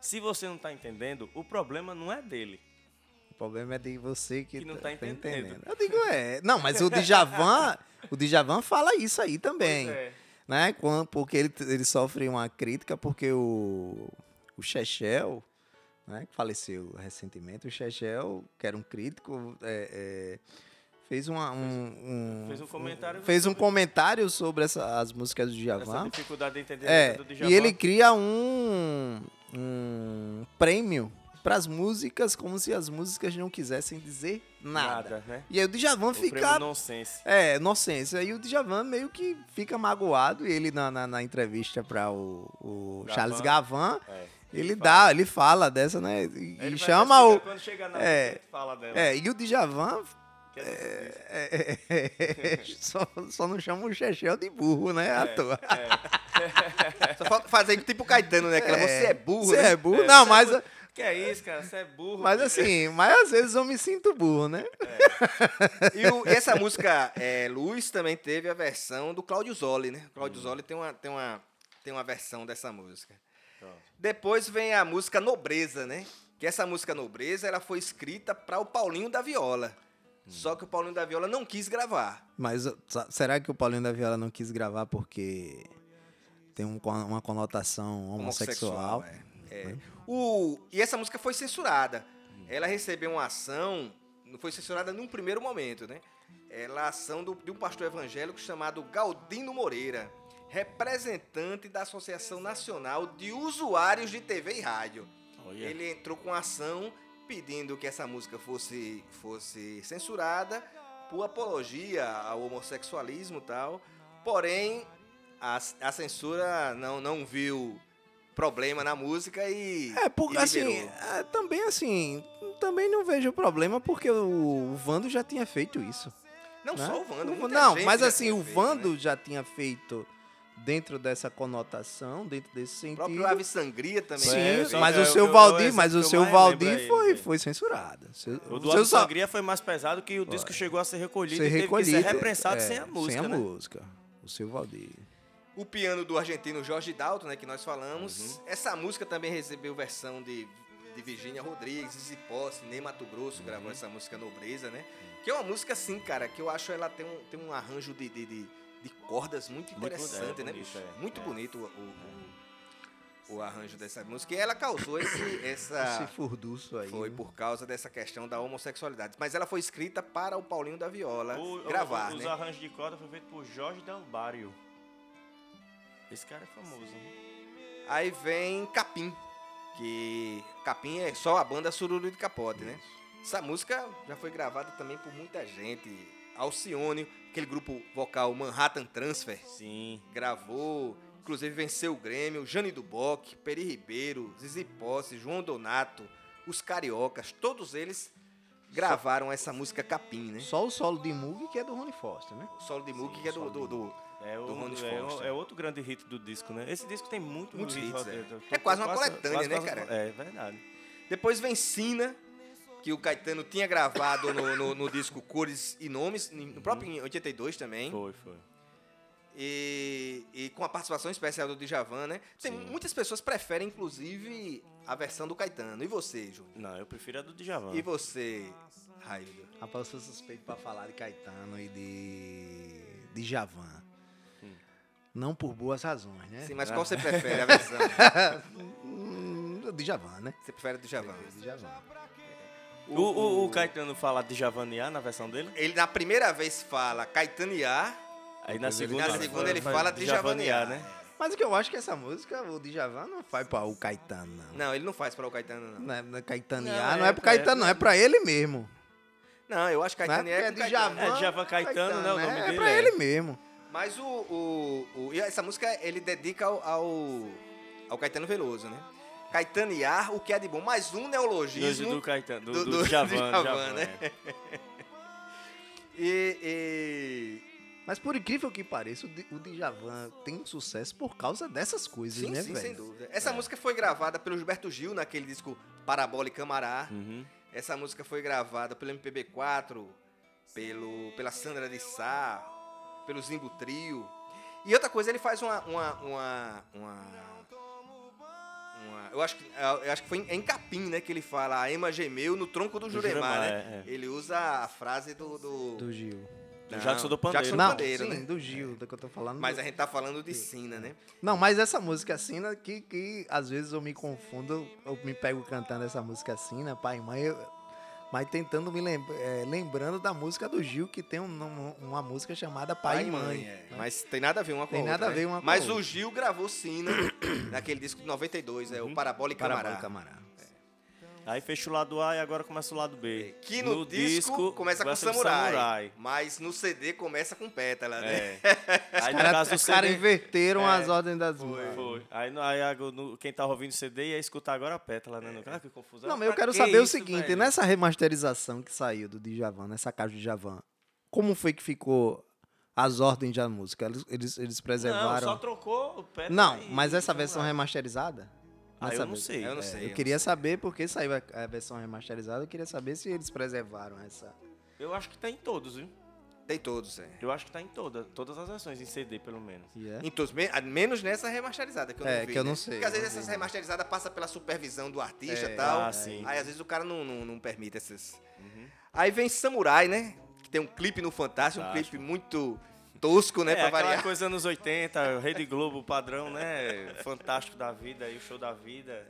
Speaker 4: Se você não tá entendendo, o problema não é dele.
Speaker 3: O problema é de você que,
Speaker 4: Que não tá entendendo.
Speaker 3: Eu digo, é. Não, mas o Djavan, o Djavan fala isso aí também.
Speaker 4: Pois é.
Speaker 3: Né? Porque ele, ele sofre uma crítica porque o, o Chechel, né, que faleceu recentemente, o Chechel, que era um crítico, é, é, fez uma, um, um-
Speaker 4: Fez um comentário
Speaker 3: fez um
Speaker 4: sobre-
Speaker 3: comentário sobre essa- as músicas do
Speaker 4: Essa
Speaker 3: Djavan.
Speaker 4: dificuldade de entender
Speaker 3: É,
Speaker 4: do Djavan.
Speaker 3: e ele cria um, um prêmio para as músicas, como se as músicas não quisessem dizer nada.
Speaker 4: Nada, né?
Speaker 3: E aí o Djavan
Speaker 4: O
Speaker 3: fica.
Speaker 4: nonsense.
Speaker 3: É, inocência. Aí o Djavan meio que fica magoado. E ele, na, na, na entrevista para o, o. Charles Gavan,
Speaker 4: É.
Speaker 3: ele,
Speaker 4: fala.
Speaker 3: dá, ele fala dessa, né? E,
Speaker 4: Ele
Speaker 3: chama o.
Speaker 4: Quando chegar na
Speaker 3: é,
Speaker 4: fala dela.
Speaker 3: É, e o Djavan
Speaker 4: é
Speaker 3: é, é, é, só, só não chama o Chechel de burro, né? À toa.
Speaker 2: Só falta fazer tipo Caetano, né? Aquela, você é burro,
Speaker 3: Você
Speaker 2: né?
Speaker 3: é burro?
Speaker 4: É,
Speaker 3: não, mas.
Speaker 4: é burro. Que é isso, cara? Você é burro.
Speaker 3: Mas
Speaker 4: bicho.
Speaker 3: assim, mas às vezes eu me sinto burro, né?
Speaker 2: E, o- e essa música é, Luz também teve a versão do Claudio Zoli, né? O Claudio Zoli tem uma, tem, uma, tem uma versão dessa música. Depois vem a música Nobreza, né? Que essa música Nobreza ela foi escrita para o Paulinho da Viola. Só que o Paulinho da Viola não quis gravar.
Speaker 3: Mas uh, será que o Paulinho da Viola não quis gravar porque tem um uma conotação homossexual?
Speaker 2: é. É. O, e essa música foi censurada. Ela recebeu uma ação, não foi censurada num primeiro momento, né? Ela é a ação do- de um pastor evangélico chamado Galdino Moreira, representante da Associação Nacional de Usuários de TV e Rádio.
Speaker 4: Olha.
Speaker 2: Ele entrou com ação pedindo que essa música fosse, fosse censurada por apologia ao homossexualismo e tal. Porém, a, a censura não, não viu problema na música e.
Speaker 3: É, porque
Speaker 2: e
Speaker 3: assim, é, também assim, também não vejo problema porque o, Vando já tinha feito isso.
Speaker 2: Não
Speaker 3: né?
Speaker 2: só o Vando,
Speaker 3: O- Não,
Speaker 2: gente
Speaker 3: mas
Speaker 2: já
Speaker 3: assim,
Speaker 2: tinha
Speaker 3: o
Speaker 2: feito,
Speaker 3: Vando
Speaker 2: né?
Speaker 3: já tinha feito dentro dessa conotação, dentro desse
Speaker 2: O
Speaker 3: sentido.
Speaker 2: próprio Ave Sangria também.
Speaker 3: Sim,
Speaker 4: É, só
Speaker 3: mas o
Speaker 4: é o
Speaker 3: seu
Speaker 4: eu-
Speaker 3: Valdir, mas o
Speaker 4: eu
Speaker 3: seu Valdir foi, foi censurado. Seu-
Speaker 4: O do
Speaker 3: seu
Speaker 4: Ave Sangria foi mais pesado que o disco chegou a ser recolhido
Speaker 3: ser
Speaker 4: e teve que ser reprensado
Speaker 3: é,
Speaker 4: sem a música,
Speaker 3: Sem a
Speaker 4: né?
Speaker 3: música. O seu Valdir.
Speaker 2: O piano do argentino Jorge Dalton, né, que nós falamos.
Speaker 4: Uhum.
Speaker 2: Essa música também recebeu versão de, de Virgínia Rodrigues, Zizi Posse, Ney Mato Grosso gravou
Speaker 4: Uhum.
Speaker 2: essa música Nobreza, né? Que é uma música assim, cara, que eu acho ela tem um, tem um arranjo de, de, de, de cordas muito
Speaker 4: Muito- é,
Speaker 2: interessante, né,
Speaker 4: bonito,
Speaker 2: bicho?
Speaker 4: é.
Speaker 2: Muito
Speaker 4: É.
Speaker 2: bonito o, o, o arranjo dessa música. E ela causou esse, essa...
Speaker 3: Esse furduço aí.
Speaker 2: Foi
Speaker 3: né?
Speaker 2: por causa dessa questão da homossexualidade. Mas ela foi escrita para o Paulinho da Viola
Speaker 4: O- o-
Speaker 2: gravar,
Speaker 4: Os
Speaker 2: né?
Speaker 4: arranjos de corda foi feito por Jorge Dalbário. Esse cara é famoso, né?
Speaker 2: Aí vem Capim, que Capim é só a banda Sururu de Capote, né? Essa música já foi gravada também por muita gente. Alcione, aquele grupo vocal Manhattan Transfer,
Speaker 4: Sim.
Speaker 2: gravou, inclusive venceu o Grêmio, Jane Duboc, Peri Ribeiro, Zizi Posse, João Donato, os Cariocas, todos eles gravaram essa música Capim, né?
Speaker 3: Só o solo de Mug que é do Rony Foster, né?
Speaker 2: O solo de Mook, que é do, do, do-
Speaker 4: É, o,
Speaker 2: Do Ronnie
Speaker 4: é, o-
Speaker 2: Foster.
Speaker 4: é outro grande hit do disco, né? Esse disco tem muito
Speaker 2: Muitos
Speaker 4: hit,
Speaker 2: hits, é. É quase uma
Speaker 4: quase-
Speaker 2: coletânea,
Speaker 4: quase-
Speaker 2: né,
Speaker 4: quase-
Speaker 2: cara?
Speaker 4: É verdade.
Speaker 2: Depois vem Sina, que o Caetano tinha gravado no, no- no disco Cores e Nomes, no próprio em 82 também.
Speaker 4: Foi, foi.
Speaker 2: E, e com a participação especial do Djavan, né? Tem,
Speaker 4: Sim.
Speaker 2: muitas pessoas preferem, inclusive, a versão do Caetano. E você, Júnior?
Speaker 4: Não, eu prefiro a do Djavan.
Speaker 2: E você, Raildo?
Speaker 3: Rapaz, eu sou suspeito pra falar de Caetano e de. de Javan. Não por boas razões, né?
Speaker 2: Sim, mas qual você prefere a versão?
Speaker 3: Hum, de Javan, né?
Speaker 2: Você prefere a do Djavan?
Speaker 3: De Javan.
Speaker 4: O, o, o Caetano fala de Javaniar na versão dele?
Speaker 2: Ele, na primeira vez, fala Caetaniar.
Speaker 4: Aí na segunda,
Speaker 2: na segunda ele fala de
Speaker 4: Djavaniar,
Speaker 2: Javaniar.
Speaker 4: né?
Speaker 3: Mas o que eu acho que essa música, o Djavan, não faz pra o Caetano, não.
Speaker 2: Não, ele não faz para o Caetano, não.
Speaker 3: Não é, não é Caetanear,
Speaker 4: Não,
Speaker 3: não,
Speaker 4: é
Speaker 3: é, pro
Speaker 4: pra-
Speaker 3: Caetano, não, é pra ele mesmo.
Speaker 2: Não, eu acho que
Speaker 3: Não é
Speaker 2: Caetaniar
Speaker 3: porque
Speaker 2: é
Speaker 3: é
Speaker 2: com
Speaker 3: de
Speaker 2: Caetano.
Speaker 3: Javan.
Speaker 4: É Djavan Caetano, né, o nome
Speaker 3: é,
Speaker 4: dele
Speaker 3: É pra
Speaker 4: é.
Speaker 3: ele mesmo.
Speaker 2: Mas o, o, o- essa música ele dedica ao, ao, ao Caetano Veloso, né? Caetanear o que é de bom. Mais um neologismo.
Speaker 4: Do, do Caetano, do,
Speaker 2: do-
Speaker 4: do,
Speaker 2: do
Speaker 4: Djavan,
Speaker 2: Djavan,
Speaker 4: Djavan,
Speaker 2: né?
Speaker 4: é.
Speaker 2: E, e-
Speaker 3: Mas por incrível que pareça, o Djavan tem um sucesso por causa dessas coisas,
Speaker 2: Sim,
Speaker 3: né,
Speaker 2: sim,
Speaker 3: velho?
Speaker 2: sem dúvida. Essa música foi gravada pelo Gilberto Gil naquele disco Parabola e Camará.
Speaker 4: Uhum.
Speaker 2: Essa música foi gravada pelo MPB4, pelo, pela Sandra de Sá, pelo Zimbo Trio. E outra coisa, ele faz uma. uma, uma, uma- uma- eu, acho que, eu acho que foi em, em Capim, né? Que ele fala a Ema gemeu no tronco do Juremar,
Speaker 4: Juremar,
Speaker 2: né?
Speaker 4: é,
Speaker 2: Ele usa a frase do. do,
Speaker 3: Do Gil.
Speaker 4: Do Jackson do Pandeiro.
Speaker 2: Jackson do
Speaker 3: Não,
Speaker 2: Pandeiro,
Speaker 3: sim,
Speaker 2: né?
Speaker 3: do Gil, do que eu tô falando.
Speaker 2: Mas
Speaker 3: do-
Speaker 2: a gente tá falando de Sina, né?
Speaker 3: Não, mas essa música Sina, que, que às vezes eu me confundo, eu me pego cantando essa música Sina, pai e mãe, eu- mas tentando me lembra, é, lembrando da música do Gil, que tem um- um- uma música chamada Pai, e Mãe.
Speaker 2: é. Mas tem nada a ver uma com
Speaker 3: Tem
Speaker 2: a outra.
Speaker 3: nada a
Speaker 2: né?
Speaker 3: ver uma com
Speaker 2: Mas o. Gil gravou Sina naquele disco de 92, é o Parabola e
Speaker 3: Parabéns,
Speaker 2: Camará.
Speaker 4: Aí fecha o lado A e agora começa o lado B.
Speaker 2: Que no, disco, começa com samurai, Mas no CD começa com pétala, né?
Speaker 4: É. Aí no
Speaker 3: Cara,
Speaker 4: caso do
Speaker 3: os caras inverteram
Speaker 4: É,
Speaker 3: as ordens das músicas.
Speaker 4: Foi. Aí, no- aí no- quem tá ouvindo o CD ia escutar agora a pétala, né? No- Ah, que confusão.
Speaker 3: Não, mas eu quero
Speaker 4: que
Speaker 3: saber o
Speaker 4: isso,
Speaker 3: seguinte,
Speaker 4: velho?
Speaker 3: nessa remasterização que saiu do Djavan, nessa caixa de Djavan, como foi que ficou as ordens da música? Eles, eles, eles
Speaker 4: Não,
Speaker 3: preservaram...
Speaker 4: só trocou o pétala
Speaker 3: Não, mas essa versão
Speaker 4: samurai.
Speaker 3: remasterizada?
Speaker 4: Ah, eu não sei.
Speaker 2: Eu não
Speaker 4: É.
Speaker 2: sei.
Speaker 3: Eu queria saber porque saiu a, a versão remasterizada, eu queria saber se eles preservaram essa.
Speaker 4: Eu acho que tá em todos, viu?
Speaker 2: Tem todos, é.
Speaker 4: Eu acho que tá em toda, todas as versões, em CD pelo menos.
Speaker 2: Em todos, me- menos nessa remasterizada, que eu
Speaker 3: É,
Speaker 2: não vi.
Speaker 3: que eu
Speaker 2: né?
Speaker 3: não sei,
Speaker 2: Porque às
Speaker 3: eu
Speaker 2: vezes essa remasterizada passa pela supervisão do artista
Speaker 3: É,
Speaker 2: e tal.
Speaker 4: ah, sim.
Speaker 2: Aí às vezes o cara não, não, não permite essas.
Speaker 4: Uhum.
Speaker 2: Aí vem Samurai, né? Que tem um clipe no Fantástico, um
Speaker 4: Fantástico.
Speaker 2: clipe muito tosco, né?
Speaker 4: é,
Speaker 2: pra
Speaker 4: aquela
Speaker 2: variar.
Speaker 4: coisa anos 80, Rede Globo, padrão, né? Fantástico da vida, aí o show da vida.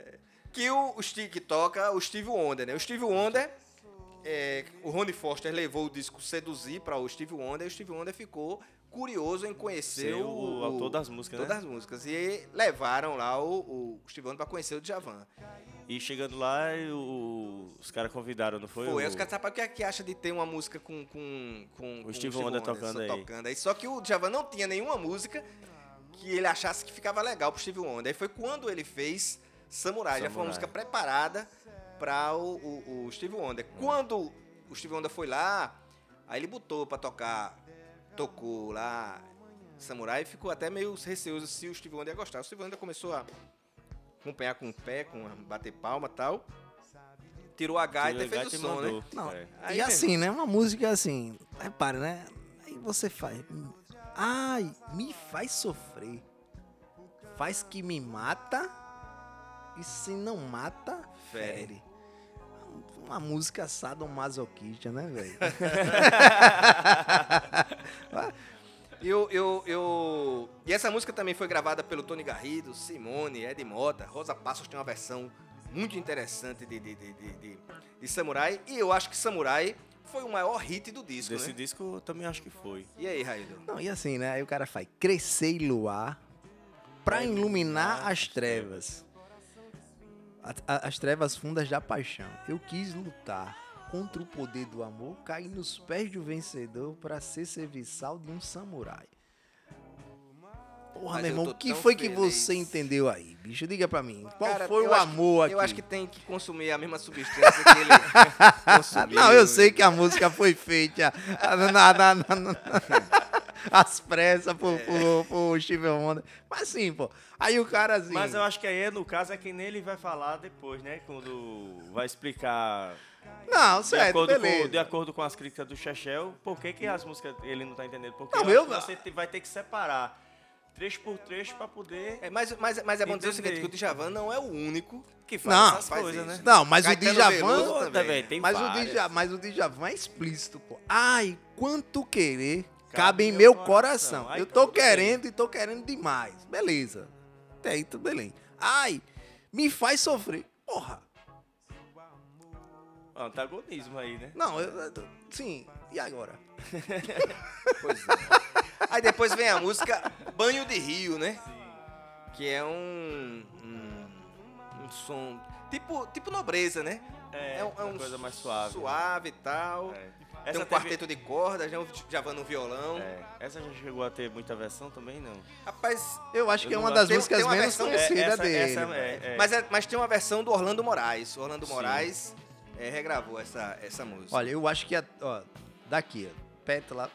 Speaker 2: Que o, que toca, o Steve Wonder, né? O Steve Wonder, é, o Ronnie Foster levou o disco Seduzir para o Steve Wonder e o Steve Wonder ficou curioso em conhecer
Speaker 4: o- o autor das músicas, né?
Speaker 2: todas as músicas. E levaram lá o, o Steve Wonder para conhecer o Djavan.
Speaker 4: E chegando lá, o- os caras convidaram, não foi?
Speaker 2: Foi,
Speaker 4: O-
Speaker 2: os caras sabem o que, é que acha de ter uma música com, com, com,
Speaker 4: O Steve Wonder tocando aí.
Speaker 2: tocando aí. Só que o Djavan não tinha nenhuma música que ele achasse que ficava legal pro Steve Wonder. Aí foi quando ele fez Samurai. Já foi uma
Speaker 4: Samurai.
Speaker 2: música preparada para o, o- o Steve Wonder. Quando o Steve Wonder foi lá, aí ele botou pra tocar, tocou lá Samurai e ficou até meio receoso se o Steve Wonder ia gostar. O Steve Wonder começou a acompanhar com o pé, com a bater palma e tal. Tirou a gaita e fez o som,
Speaker 4: mandou.
Speaker 2: né?
Speaker 3: Não,
Speaker 4: É.
Speaker 3: E
Speaker 2: mesmo.
Speaker 3: assim, né? Uma música assim. Repara, né? Aí você faz. Ai, me faz sofrer. Faz que me mata. E se não mata, fere. Uma música sadomasoquista, né, velho?
Speaker 2: Eu, eu, eu... E essa música também foi gravada pelo Tony Garrido, Simone, Ed Mota. Rosa Passos tem uma versão muito interessante de, de, de, de, de- de Samurai. E eu acho que Samurai foi o maior hit do disco,
Speaker 4: Desse
Speaker 2: né?
Speaker 4: disco eu também acho que foi.
Speaker 2: E aí, Raído?
Speaker 3: Não, e assim, né? Aí o cara faz crescer e luar pra iluminar as
Speaker 4: as
Speaker 3: trevas. A- a- As trevas fundas da paixão. Eu quis lutar contra o poder do amor, cair nos pés do vencedor pra ser serviçal de um samurai. Porra,
Speaker 2: Mas
Speaker 3: meu
Speaker 2: eu
Speaker 3: irmão, o que foi que
Speaker 2: feliz.
Speaker 3: você entendeu aí, bicho? Diga pra mim. Qual
Speaker 2: Cara,
Speaker 3: foi o
Speaker 2: acho que-
Speaker 3: amor aqui?
Speaker 2: Eu acho que tem que consumir a mesma substância que ele consumiu.
Speaker 3: Não, eu sei que a música foi feita na, na, na, na- às pressas por Steve Wonder. Mas sim, pô. Aí o cara assim.
Speaker 4: Mas eu acho que aí, no caso, é que nem ele vai falar depois, né? Quando vai explicar,
Speaker 3: Não,
Speaker 4: de,
Speaker 3: certo,
Speaker 4: acordo
Speaker 3: beleza.
Speaker 4: com, de acordo com as críticas do Chechel, por que, que as músicas ele não tá entendendo? Porque
Speaker 3: Não,
Speaker 4: eu que você vai ter que separar trecho por trecho pra poder...
Speaker 2: É, mas, mas, mas é bom dizer o seguinte, que o Djavan não é o único
Speaker 4: Que faz
Speaker 3: Não,
Speaker 4: essas
Speaker 2: faz
Speaker 4: coisas,
Speaker 2: isso.
Speaker 4: né?
Speaker 3: Não, mas
Speaker 2: Caetano
Speaker 3: o Djavan.
Speaker 2: Também.
Speaker 4: velho, tem
Speaker 3: Mas o. Djavan, mas o Djavan é explícito, pô. Ai, quanto querer cabe,
Speaker 4: Cabe
Speaker 3: em meu coração.
Speaker 4: coração. Ai,
Speaker 3: eu tô
Speaker 4: tudo bem.
Speaker 3: querendo e tô querendo demais. Beleza. Até aí, tudo beleza. Ai, me faz sofrer. Porra.
Speaker 4: Antagonismo aí, né?
Speaker 3: Não, eu, eu- sim. E agora?
Speaker 2: Pois é. Aí depois vem a música Banho de Rio, né? Que é um, um, um som tipo, tipo nobreza, né?
Speaker 4: É,
Speaker 2: um,
Speaker 4: uma coisa mais suave.
Speaker 2: Suave e tal.
Speaker 4: É. Essa
Speaker 2: tem um
Speaker 4: teve-
Speaker 2: quarteto de cordas, já um Javan no violão.
Speaker 4: É, essa já chegou a ter muita versão também, não.
Speaker 2: Rapaz,
Speaker 3: Eu acho que
Speaker 4: Eu
Speaker 3: é
Speaker 4: não
Speaker 3: uma das
Speaker 2: tem-
Speaker 3: músicas
Speaker 2: tem uma
Speaker 3: menos
Speaker 2: versão-
Speaker 4: É,
Speaker 3: conhecidas dele.
Speaker 4: essa é- é-
Speaker 2: mas, é- mas tem uma versão do Orlando Moraes. O Orlando
Speaker 4: Sim.
Speaker 2: Moraes é, regravou essa, essa música.
Speaker 3: Olha, eu acho que a- ó, daqui, ó, Pétala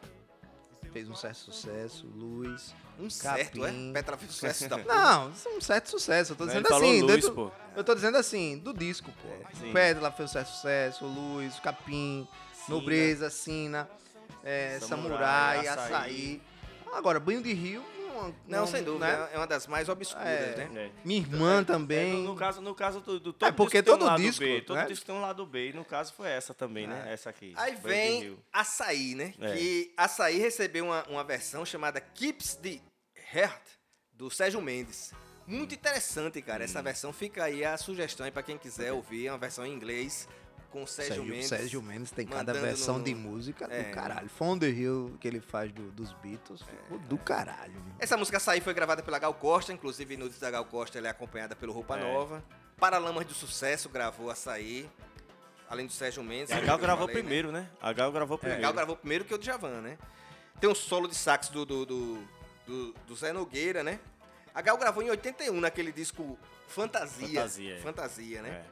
Speaker 3: fez um certo sucesso, Luz.
Speaker 2: um certo, é?
Speaker 3: Capim.
Speaker 2: Petra fez sucesso da
Speaker 3: Não, é um certo sucesso. Eu tô
Speaker 4: Não,
Speaker 3: dizendo
Speaker 4: ele falou
Speaker 3: assim.
Speaker 4: Luz,
Speaker 3: dentro-
Speaker 4: pô.
Speaker 3: Eu tô dizendo assim, do disco, pô.
Speaker 4: sim.
Speaker 3: Pétala fez um certo sucesso, Luz, Capim, Nobreza, Sina, é,
Speaker 4: Samurai,
Speaker 3: Samurai,
Speaker 4: Açaí.
Speaker 3: Açaí. Agora, Banho de Rio, não,
Speaker 2: Não, sem dúvida.
Speaker 3: né?
Speaker 2: É uma das mais obscuras,
Speaker 3: É.
Speaker 2: né?
Speaker 4: É.
Speaker 3: Minha irmã
Speaker 4: É,
Speaker 3: também.
Speaker 4: no, no caso, no caso do, do
Speaker 3: É, porque
Speaker 4: disco tem um
Speaker 3: todo
Speaker 4: lado
Speaker 3: disco,
Speaker 4: B, todo
Speaker 3: né?
Speaker 4: disco tem um lado B, e no caso foi essa também, né? Essa aqui.
Speaker 2: Aí vem. Açaí, né?
Speaker 4: É.
Speaker 2: Que Açaí recebeu uma, uma versão chamada Keeps the Heart, do Sérgio Mendes. Muito interessante, cara.
Speaker 4: Hum.
Speaker 2: Essa versão fica aí a sugestão aí pra quem quiser ouvir. É uma versão em inglês com o Sérgio,
Speaker 3: Sérgio,
Speaker 2: Mendes.
Speaker 3: Sérgio Mendes tem cada versão
Speaker 2: no-
Speaker 3: de música
Speaker 2: É.
Speaker 3: do caralho. Fond the Hill que ele faz do- dos Beatles, ficou do caralho. viu?
Speaker 2: Essa música Açaí foi gravada pela Gal Costa, inclusive no da Gal Costa ela é acompanhada pelo Roupa
Speaker 4: É.
Speaker 2: Nova. Paralamas do Sucesso gravou Açaí, além do Sérgio Mendes.
Speaker 4: E a Gal gravou
Speaker 2: falei, né?
Speaker 4: primeiro, né? A Gal gravou
Speaker 2: É,
Speaker 4: primeiro.
Speaker 2: Gal gravou primeiro que o Djavan, né? Tem um solo de sax do, do, do, do- do Zé Nogueira, né? A Gal gravou em 81 naquele disco Fantasia.
Speaker 4: Fantasia, é.
Speaker 2: Fantasia, né?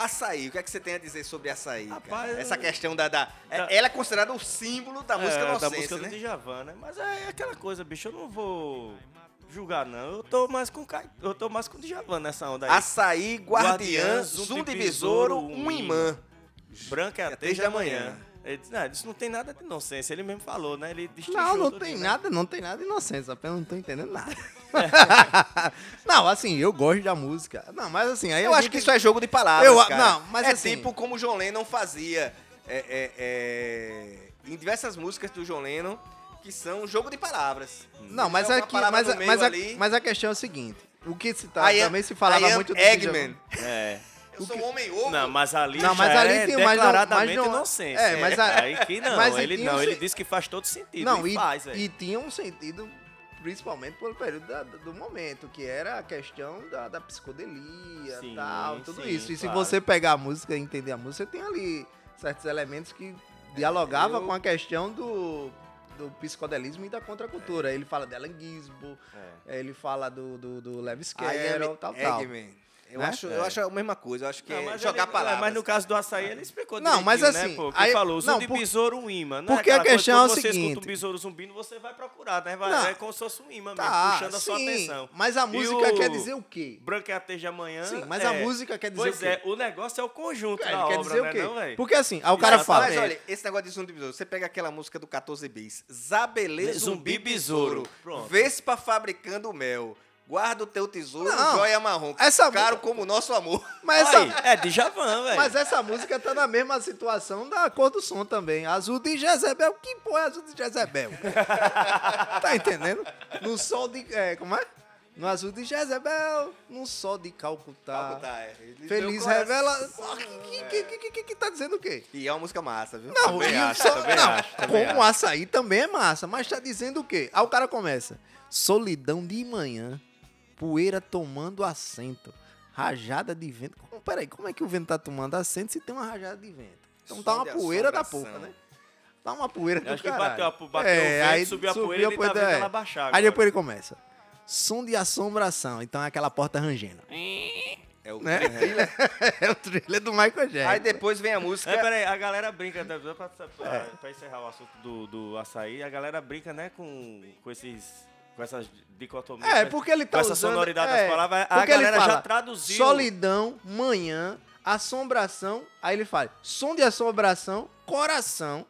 Speaker 4: É.
Speaker 2: Açaí, o que é que você tem a dizer sobre açaí?
Speaker 4: Rapaz,
Speaker 2: Essa questão da. da- é-
Speaker 4: Da-
Speaker 2: Ela é considerada o símbolo da música
Speaker 4: É, da
Speaker 2: inocência,
Speaker 4: música do
Speaker 2: né?
Speaker 4: Djavan, né? Mas é aquela coisa, bicho, eu não vou julgar, não. Eu tô mais com eu tô mais com o Djavan nessa onda aí.
Speaker 2: Açaí, Guardiã, Zum de Besouro,
Speaker 4: um
Speaker 2: imã.
Speaker 4: Branca é
Speaker 2: até
Speaker 4: até três
Speaker 2: da
Speaker 4: da
Speaker 2: manhã.
Speaker 4: Ele disse, não, isso não tem nada de inocência. Ele mesmo falou, né? Ele
Speaker 3: Não, não tem
Speaker 4: né?
Speaker 3: nada, não tem nada inocente, apenas não tô entendendo nada. não, assim, eu gosto da música. Não, mas assim, aí
Speaker 2: Eu acho
Speaker 3: gente-
Speaker 2: que isso é jogo de palavras,
Speaker 3: Eu
Speaker 2: cara.
Speaker 3: não, mas
Speaker 2: é
Speaker 3: assim-
Speaker 2: tipo como o John Lennon fazia é, é, é, em diversas músicas do John Lennon, que são jogo de palavras.
Speaker 3: Não,
Speaker 2: Ele
Speaker 3: mas
Speaker 2: uma
Speaker 3: aqui, mas, mas, a,
Speaker 2: ali.
Speaker 3: mas a questão é o seguinte, o que se tá,
Speaker 2: am-
Speaker 3: também se falava
Speaker 2: I am
Speaker 3: muito do
Speaker 2: Eggman.
Speaker 4: É.
Speaker 2: Eu sou um homem ovo.
Speaker 4: Não, mas ali
Speaker 3: Não, mas
Speaker 4: já
Speaker 3: ali
Speaker 4: é
Speaker 3: tem mais- mas
Speaker 4: declaradamente
Speaker 3: não-
Speaker 4: inocência.
Speaker 3: é, mas a-
Speaker 4: aí que não,
Speaker 3: mas
Speaker 4: ele não,
Speaker 3: um
Speaker 4: ele disse que faz todo sentido
Speaker 3: Não,
Speaker 4: e,
Speaker 3: e,
Speaker 4: faz,
Speaker 3: e tinha um sentido, principalmente pelo período da- do momento, que era a questão da, da psicodelia
Speaker 4: Sim,
Speaker 3: tal, tudo
Speaker 4: sim,
Speaker 3: isso. E se
Speaker 4: claro.
Speaker 3: você pegar a música e entender a música, você tem ali certos elementos que dialogavam
Speaker 2: eu-
Speaker 3: com a questão do, do psicodelismo e da contracultura. Ele fala de Allen Ginsberg,
Speaker 4: É.
Speaker 3: ele fala do, do, do Lewis Carroll, tal, tal.
Speaker 2: Eggman. Eu,
Speaker 3: Né?
Speaker 2: acho, eu acho a mesma coisa. Eu acho que
Speaker 4: Não,
Speaker 2: é
Speaker 4: mas
Speaker 2: jogar
Speaker 4: ele-
Speaker 2: palavras.
Speaker 4: é, Mas no caso do açaí, ele explicou
Speaker 3: Não, mas
Speaker 4: direitinho,
Speaker 3: assim,
Speaker 4: né, pô?
Speaker 3: Aí-
Speaker 4: falou,
Speaker 3: não,
Speaker 4: zumbi,
Speaker 3: por-
Speaker 4: besouro, um imã. Não
Speaker 3: porque
Speaker 4: é
Speaker 3: a questão
Speaker 4: coisa,
Speaker 3: é o
Speaker 4: quando você
Speaker 3: seguinte-
Speaker 4: escuta um besouro zumbindo, você vai procurar, né? Vai,
Speaker 3: Não.
Speaker 4: é como se fosse um imã mesmo,
Speaker 3: Tá,
Speaker 4: puxando a sua
Speaker 3: sim,
Speaker 4: atenção.
Speaker 3: mas a música
Speaker 4: o
Speaker 3: quer dizer o quê?
Speaker 4: Branca é a de amanhã.
Speaker 3: Sim, mas
Speaker 4: é.
Speaker 3: a música quer dizer
Speaker 4: Pois
Speaker 3: o quê?
Speaker 4: é, o negócio é o conjunto
Speaker 3: Ele
Speaker 4: da
Speaker 3: quer
Speaker 4: obra,
Speaker 3: dizer
Speaker 4: né,
Speaker 3: o quê?
Speaker 4: não, velho?
Speaker 3: Porque assim, aí o cara fala.
Speaker 2: Mas olha, esse negócio de zumbi besouro, você pega aquela música do 14 bis, Zabelê
Speaker 4: Zumbi besouro.
Speaker 2: besouro,
Speaker 4: Pronto.
Speaker 2: Vespa fabricando mel, guarda o teu tesouro,
Speaker 3: Não,
Speaker 2: joia marrom,
Speaker 3: essa
Speaker 2: caro
Speaker 3: mu-
Speaker 2: como o nosso amor.
Speaker 3: Mas essa,
Speaker 4: Aí, é de Javan, velho.
Speaker 3: Mas essa música tá na mesma situação da cor do som também. Azul de Jezebel. Que porra é azul de Jezebel? tá entendendo? No sol de. É, como é? No azul de Jezebel, no sol de Calcutá.
Speaker 2: Calcutá, é. Ele
Speaker 3: Feliz revela. Que, que, que, que, que, que tá dizendo o quê?
Speaker 2: E é uma música massa, viu?
Speaker 3: Não,
Speaker 4: Também acho,
Speaker 3: sol-
Speaker 4: também
Speaker 3: não,
Speaker 4: acho, também
Speaker 3: como o açaí também é massa, mas tá dizendo o quê? Aí o cara começa. Solidão de manhã, poeira tomando assento, rajada de vento. Como, peraí, como é que o vento tá tomando assento se tem uma rajada de vento? Então
Speaker 2: Som
Speaker 3: tá uma poeira da porra, né? Tá uma poeira do
Speaker 4: Acho que
Speaker 3: caralho.
Speaker 4: bateu, a, bateu
Speaker 3: É,
Speaker 4: o
Speaker 3: aí
Speaker 4: vento, subiu a poeira, ele tá vendo
Speaker 3: é.
Speaker 4: ela baixar
Speaker 3: Aí
Speaker 4: agora.
Speaker 3: depois ele começa. Som de assombração, então é aquela porta rangendo.
Speaker 2: É o
Speaker 3: Né?
Speaker 2: thriller.
Speaker 3: é o thriller do Michael Jackson.
Speaker 2: Aí depois vem a música.
Speaker 4: É, peraí, a galera brinca, né, pra, pra,
Speaker 3: É.
Speaker 4: pra encerrar o assunto do, do açaí, a galera brinca, né, com, com esses. Com essas dicotomias.
Speaker 3: É,
Speaker 4: né,
Speaker 3: porque ele tá
Speaker 4: Com essa
Speaker 3: usando-
Speaker 4: sonoridade
Speaker 3: é,
Speaker 4: das palavras, a galera já
Speaker 3: fala,
Speaker 4: traduziu.
Speaker 3: Solidão, manhã, assombração. Aí ele fala, som de assombração, coração.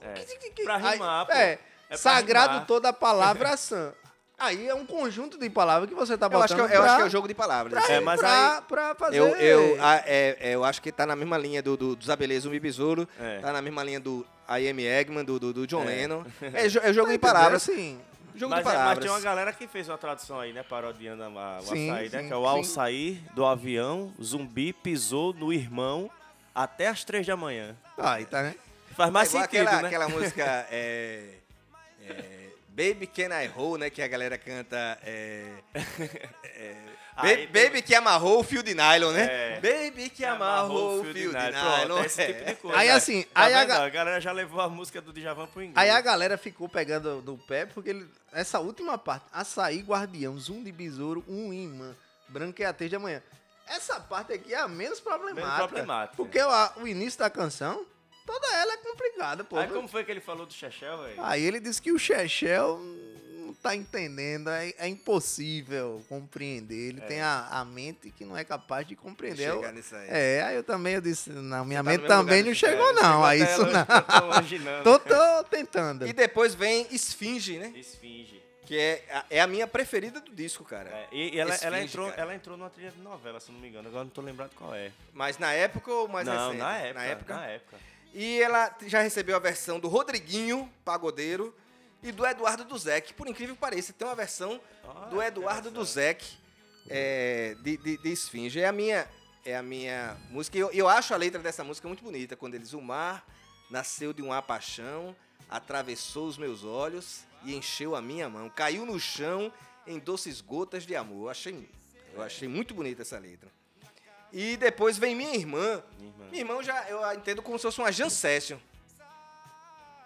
Speaker 4: É,
Speaker 3: que- que- que-
Speaker 4: pra
Speaker 3: aí-
Speaker 4: rimar, pô.
Speaker 3: É,
Speaker 4: É
Speaker 3: sagrado
Speaker 4: rimar.
Speaker 3: toda a palavra ação. Aí é um conjunto de palavras que você tá
Speaker 2: Eu acho,
Speaker 3: botando
Speaker 2: que, eu acho
Speaker 3: pra,
Speaker 2: que é o jogo de palavras.
Speaker 3: pra,
Speaker 4: É, mas
Speaker 3: pra,
Speaker 4: aí-
Speaker 3: pra fazer...
Speaker 2: Eu, eu, a- é- é, eu acho que tá na mesma linha do, do, do Zabelê Zumbi Besouro,
Speaker 4: É.
Speaker 2: tá na mesma linha do I Am Eggman, do, do, do John
Speaker 4: É.
Speaker 2: Lennon. É, é jogo
Speaker 3: Tá
Speaker 2: de palavras.
Speaker 3: Assim,
Speaker 2: Jogo
Speaker 4: Mas,
Speaker 2: de
Speaker 4: é, mas
Speaker 2: palavras.
Speaker 4: tem uma galera que fez uma tradução aí, né? Parodiando a, o
Speaker 3: Sim,
Speaker 4: açaí, né?
Speaker 3: sim,
Speaker 4: Que é o
Speaker 3: sim.
Speaker 4: ao sair do avião, zumbi pisou no irmão até as três da manhã.
Speaker 3: aí tá, né?
Speaker 4: Faz mais
Speaker 2: É
Speaker 4: sentido,
Speaker 2: aquela,
Speaker 4: né?
Speaker 2: aquela música é, é, Baby Can I Hold, né? Que a galera canta. É, é,
Speaker 4: Aí
Speaker 2: Baby,
Speaker 4: tem-
Speaker 2: Baby que amarrou o fio de nylon, né?
Speaker 4: É.
Speaker 2: Baby que amarrou o fio de nylon.
Speaker 4: Pronto, esse
Speaker 2: é.
Speaker 4: tipo de coisa.
Speaker 3: Aí, assim,
Speaker 4: tá
Speaker 3: aí a
Speaker 4: a galera já levou a música do Djavan pro inglês.
Speaker 3: Aí a galera ficou pegando no pé porque ele, essa última parte, açaí, guardião, zoom de besouro, um imã, branqueatejo de amanhã. Essa parte aqui é a menos problemática.
Speaker 4: Menos problemática.
Speaker 3: Porque o, o início da canção, toda ela é complicada, pô.
Speaker 4: Aí como foi que ele falou do Chechel, velho?
Speaker 3: Aí ele disse que o Chechel tá entendendo, é, é impossível compreender. Ele tem a, a mente que não é capaz de compreender.
Speaker 2: Chegar
Speaker 3: Eu-
Speaker 2: nisso aí.
Speaker 3: É, aí eu também eu disse, não, minha
Speaker 2: tá
Speaker 3: mente também
Speaker 2: lugar
Speaker 3: não chegou
Speaker 4: É,
Speaker 3: não, a
Speaker 4: chegou até
Speaker 3: isso
Speaker 4: longe,
Speaker 3: não.
Speaker 4: eu tô imaginando.
Speaker 3: Tô, tô tentando.
Speaker 2: E depois vem Esfinge, né?
Speaker 4: Esfinge.
Speaker 2: Que é a, é a minha preferida do disco, cara.
Speaker 4: É, e e ela, ela,
Speaker 2: Esfinge,
Speaker 4: entrou,
Speaker 2: cara.
Speaker 4: ela entrou numa trilha de novela, se não me engano. Agora não tô lembrado qual é.
Speaker 2: Mas na época ou mais
Speaker 4: não,
Speaker 2: recente?
Speaker 4: na época,
Speaker 2: Na época.
Speaker 4: Na época.
Speaker 2: E ela já recebeu a versão do Rodriguinho, pagodeiro, e do Eduardo Duzek. Por incrível que pareça, tem uma versão
Speaker 4: Ah,
Speaker 2: do Eduardo Duzek é, de, de, de Esfinge. É a minha, é a minha música. E eu, eu acho a letra dessa música muito bonita. Quando eles o mar nasceu de uma paixão, atravessou os meus olhos e encheu a minha mão. Caiu no chão em doces gotas de amor. Eu achei, eu achei muito bonita essa letra. E depois vem minha irmã.
Speaker 4: Minha irmã.
Speaker 2: Minha irmã já eu entendo como se fosse uma jam session.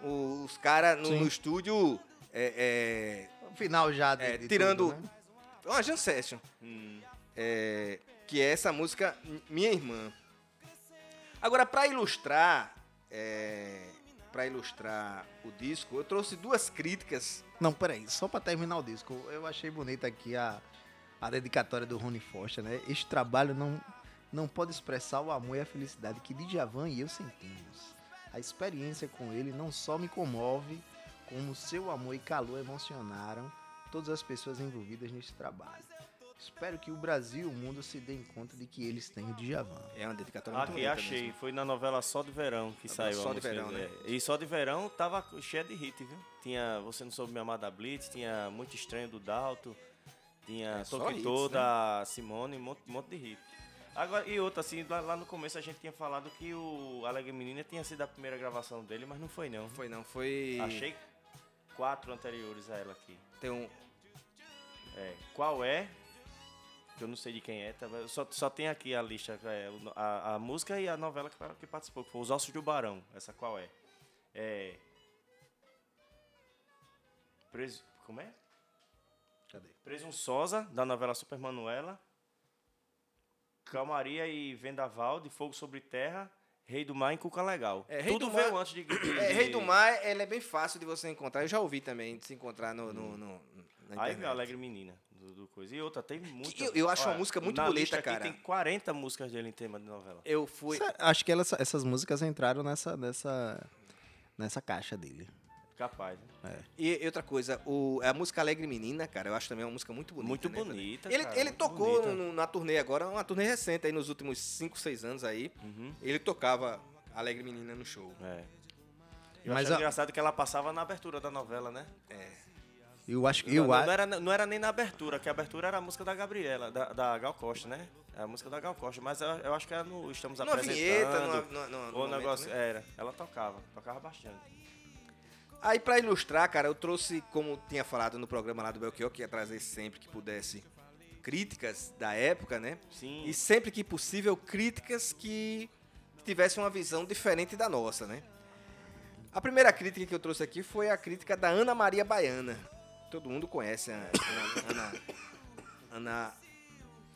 Speaker 2: Os caras no, no estúdio é,
Speaker 3: No final já de,
Speaker 2: é, é,
Speaker 3: de
Speaker 2: tirando
Speaker 3: tudo, né?
Speaker 2: uma jam session,
Speaker 4: Hum.
Speaker 2: é, que é essa música Minha Irmã. Agora para ilustrar, é, para ilustrar o disco, eu trouxe duas críticas.
Speaker 3: Não, peraí, só pra terminar o disco, eu achei bonita aqui a, a dedicatória do Rony Foster, né? Este trabalho não, não pode expressar o amor e a felicidade que Djavan e eu sentimos. A experiência com ele não só me comove, como seu amor e calor emocionaram todas as pessoas envolvidas neste trabalho. Espero que o Brasil e o mundo se deem conta de que eles têm o Djavan.
Speaker 2: É uma dedicatória muito
Speaker 4: Aqui, achei.
Speaker 2: mesmo.
Speaker 4: Foi na novela Só de Verão que saiu.
Speaker 2: Só de Verão, né?
Speaker 4: E Só de Verão tava cheia de hit, viu? Tinha Você Não Soube Me Amar da Blitz, tinha Muito Estranho do Dalto, tinha
Speaker 2: É,
Speaker 4: Toque
Speaker 2: hits,
Speaker 4: Tô
Speaker 2: né?
Speaker 4: da Simone, um monte, um monte de hit. Agora, e outra, assim, lá, lá no começo a gente tinha falado que o Alegre Menina tinha sido a primeira gravação dele, mas não foi não.
Speaker 2: Foi não, foi.
Speaker 4: Achei quatro anteriores a ela aqui.
Speaker 2: Tem um,
Speaker 4: É, qual é? Que eu não sei de quem é. tá? Só, só tem aqui a lista, é, a, a música e a novela que, que participou, que foi Os Ossos do Barão. Essa qual é? É. Preso, como é?
Speaker 3: Cadê?
Speaker 4: Presunçosa, da novela Super Manuela. Calmaria e Vendaval, de Fogo sobre Terra. Rei do Mar em Cuca Legal.
Speaker 2: É, Rei
Speaker 4: Tudo
Speaker 2: do
Speaker 4: veio
Speaker 2: Mar-
Speaker 4: antes de, de-
Speaker 2: É, Rei do Mar, ela é bem fácil de você encontrar. Eu já ouvi também de se encontrar no, no, no- na
Speaker 4: Aí Alegre Menina, do, do coisa. E outra, tem muita.
Speaker 2: eu- eu acho uma música muito bonita, cara.
Speaker 4: Tem 40 músicas dele em tema de novela.
Speaker 2: Eu fui.
Speaker 3: Essa- Acho que elas- essas músicas entraram nessa, nessa, nessa caixa dele.
Speaker 4: Capaz, né?
Speaker 2: E, e outra coisa, o, a música Alegre Menina, cara, eu acho também uma música muito bonita.
Speaker 4: Muito
Speaker 2: né,
Speaker 4: bonita,
Speaker 2: Ele,
Speaker 4: cara,
Speaker 2: ele
Speaker 4: muito
Speaker 2: tocou
Speaker 4: bonita.
Speaker 2: no- na turnê agora, uma turnê recente aí nos últimos 5, 6 anos aí.
Speaker 4: Uhum.
Speaker 2: Ele tocava Alegre Menina no show.
Speaker 4: É. Eu
Speaker 3: Mas
Speaker 4: acho
Speaker 3: a-
Speaker 4: engraçado que ela passava na abertura da novela, né?
Speaker 3: Eu acho que.
Speaker 4: não,
Speaker 3: Eu
Speaker 4: não, não era, não era nem na abertura, que a abertura era a música da Gabriela, da, da Gal Costa, né? É a música da Gal Costa, mas eu, eu acho que era no Estamos
Speaker 2: Numa
Speaker 4: Apresentando.
Speaker 2: vinheta, numa, numa, numa,
Speaker 4: ou
Speaker 2: num momento,
Speaker 4: negócio,
Speaker 2: né?
Speaker 4: era. Ela tocava, tocava bastante.
Speaker 2: Aí pra ilustrar, cara, eu trouxe, como tinha falado no programa lá do Belchior, que ia trazer sempre que pudesse críticas da época, né?
Speaker 4: Sim.
Speaker 2: E sempre que possível, críticas que tivessem uma visão diferente da nossa, né? A primeira crítica que eu trouxe aqui foi a crítica da Ana Maria Baiana. Todo mundo conhece a Ana... Ana, Ana,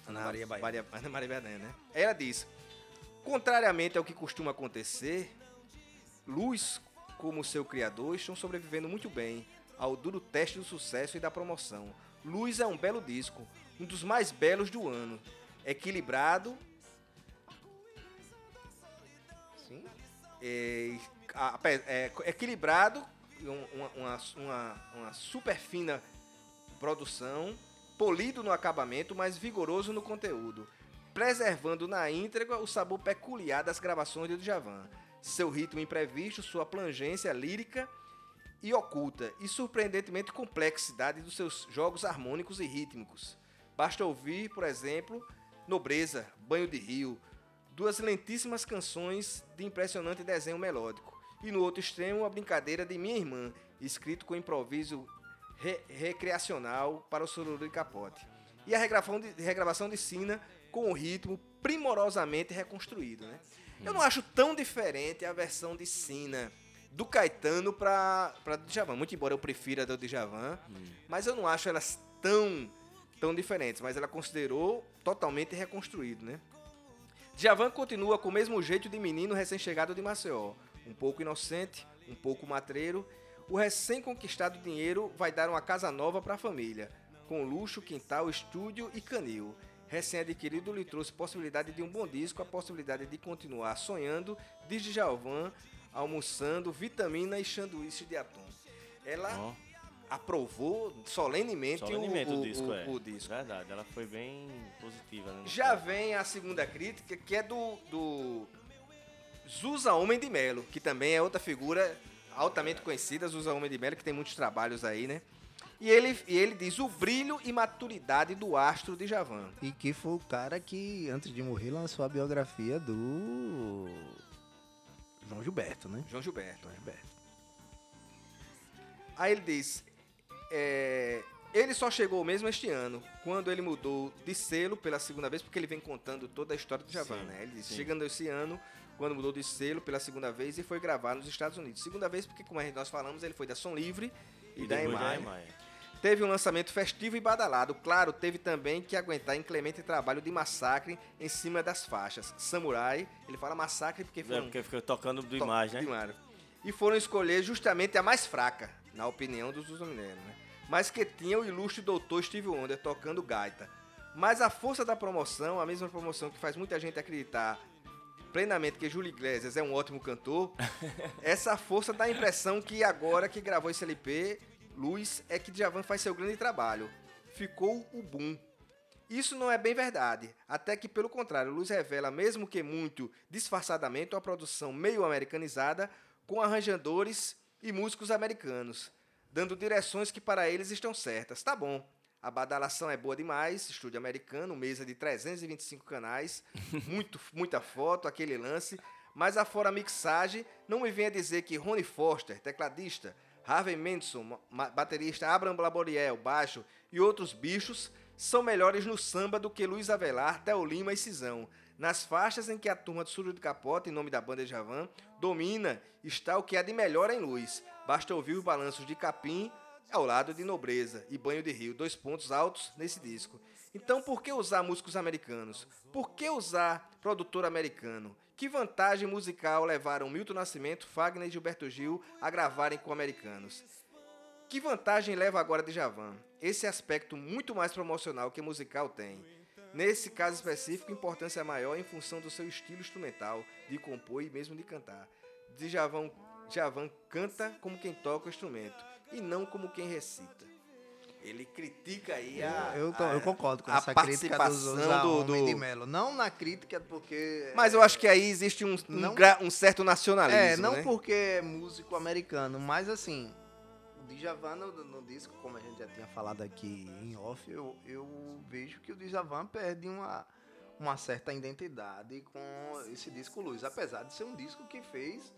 Speaker 2: Ana Maria Baiana. Ana Maria Baiana, né? Ela diz, contrariamente ao que costuma acontecer, Luz, como seu criador, estão sobrevivendo muito bem ao duro teste do sucesso e da promoção. Luz é um belo disco, um dos mais belos do ano. Equilibrado. Sim. É, ape- é, equilibrado, um- uma, uma, uma, uma super fina produção, polido no acabamento, mas vigoroso no conteúdo, preservando na íntegra o sabor peculiar das gravações de Djavan, seu ritmo imprevisto, sua plangência lírica e oculta, e surpreendentemente complexidade dos seus jogos harmônicos e rítmicos. Basta ouvir, por exemplo, Nobreza, Banho de Rio, duas lentíssimas canções de impressionante desenho melódico, e no outro extremo, a brincadeira de Minha Irmã, escrito com improviso re- recreacional para o Sururu e Capote. E a regravação de, regravação de Sina com o ritmo primorosamente reconstruído, né? Eu não acho tão diferente a versão de Sina do Caetano para para Djavan. Muito embora eu prefira a do Djavan, mas eu não acho elas tão tão diferentes, mas ela considerou totalmente reconstruído, né? Djavan continua com o mesmo jeito de menino recém-chegado de Maceió, um pouco inocente, um pouco matreiro. O recém-conquistado dinheiro vai dar uma casa nova para a família, com luxo, quintal, estúdio e canil. Recém-adquirido lhe trouxe possibilidade de um bom disco, a possibilidade de continuar sonhando, diz Djavan, almoçando, vitamina e sanduíche de atum. Ela
Speaker 4: Ó,
Speaker 2: aprovou solenemente, o-
Speaker 4: solenemente
Speaker 2: o,
Speaker 4: o, disco,
Speaker 2: o-
Speaker 4: é.
Speaker 2: o disco.
Speaker 4: Verdade, ela foi bem positiva, né?
Speaker 2: Já vem a segunda crítica, que é do, do Zusa Homem de Melo, que também é outra figura altamente conhecida, Zusa Homem de Melo, que tem muitos trabalhos aí, né? E ele, e ele diz o brilho e maturidade do astro de Javan.
Speaker 3: E que foi o cara que, antes de morrer, lançou a biografia do. João Gilberto, né?
Speaker 2: João Gilberto.
Speaker 3: João Gilberto.
Speaker 2: Aí ele diz: é, ele só chegou mesmo este ano, quando ele mudou de selo pela segunda vez, porque ele vem contando toda a história do Javan, né? Ele diz:
Speaker 4: sim.
Speaker 2: chegando esse ano, quando mudou de selo pela segunda vez e foi gravar nos Estados Unidos. Segunda vez, porque, como nós falamos, ele foi da Som Livre e,
Speaker 4: E
Speaker 2: da EMAI. Teve um lançamento festivo e badalado. Claro, teve também que aguentar inclemente trabalho de massacre em cima das faixas. Samurai, ele fala massacre porque foi
Speaker 4: É, porque fica tocando do
Speaker 2: to-
Speaker 4: imagem, né?
Speaker 2: E foram escolher justamente a mais fraca, na opinião dos usos mineiros, né? Mas que tinha o ilustre doutor Steve Wonder tocando gaita. Mas a força da promoção, a mesma promoção que faz muita gente acreditar plenamente que Júlio Iglesias é um ótimo cantor, essa força dá a impressão que agora que gravou esse LP, Luiz, é que Djavan faz seu grande trabalho. Ficou o boom. Isso não é bem verdade, até que pelo contrário, Luz revela, mesmo que muito disfarçadamente, uma produção meio americanizada com arranjadores e músicos americanos, dando direções que para eles estão certas. Tá bom. A badalação é boa demais, estúdio americano, mesa de 325 canais, muito, muita foto, aquele lance, mas afora a mixagem, não me venha dizer que Ronnie Foster, tecladista, Harvey Mendelssohn, baterista Abraham Laboriel, baixo e outros bichos são melhores no samba do que Luiz Avelar, Theo Lima e Cisão. Nas faixas em que a turma do Surdo de Capota, em nome da banda Javan, domina, está o que há de melhor em luz. Basta ouvir os balanços de Capim ao lado de Nobreza e Banho de Rio, dois pontos altos nesse disco. Então, por que usar músicos americanos? Por que usar produtor americano? Que vantagem musical levaram Milton Nascimento, Fagner e Gilberto Gil a gravarem com americanos? Que vantagem leva agora de Javan? Esse aspecto muito mais promocional que musical tem. Nesse caso específico, importância maior em função do seu estilo instrumental, de compor e mesmo de cantar. Djavan, Djavan canta como quem toca o instrumento e não como quem recita. Ele critica aí a.
Speaker 3: Eu, tô-
Speaker 2: a-
Speaker 3: eu concordo com
Speaker 2: a
Speaker 3: essa crítica dos
Speaker 2: participação do-
Speaker 3: do, de Melo. Não na crítica, porque.
Speaker 2: Mas eu acho que aí existe um, um,
Speaker 3: Não-
Speaker 2: gra- um certo nacionalismo.
Speaker 3: É, não
Speaker 2: né?
Speaker 3: porque é músico americano, mas assim, o Djavan no, no disco, como a gente já tinha falado aqui em off, eu, eu vejo que o Djavan perde uma, uma certa identidade com esse disco Luz. Apesar de ser um disco que fez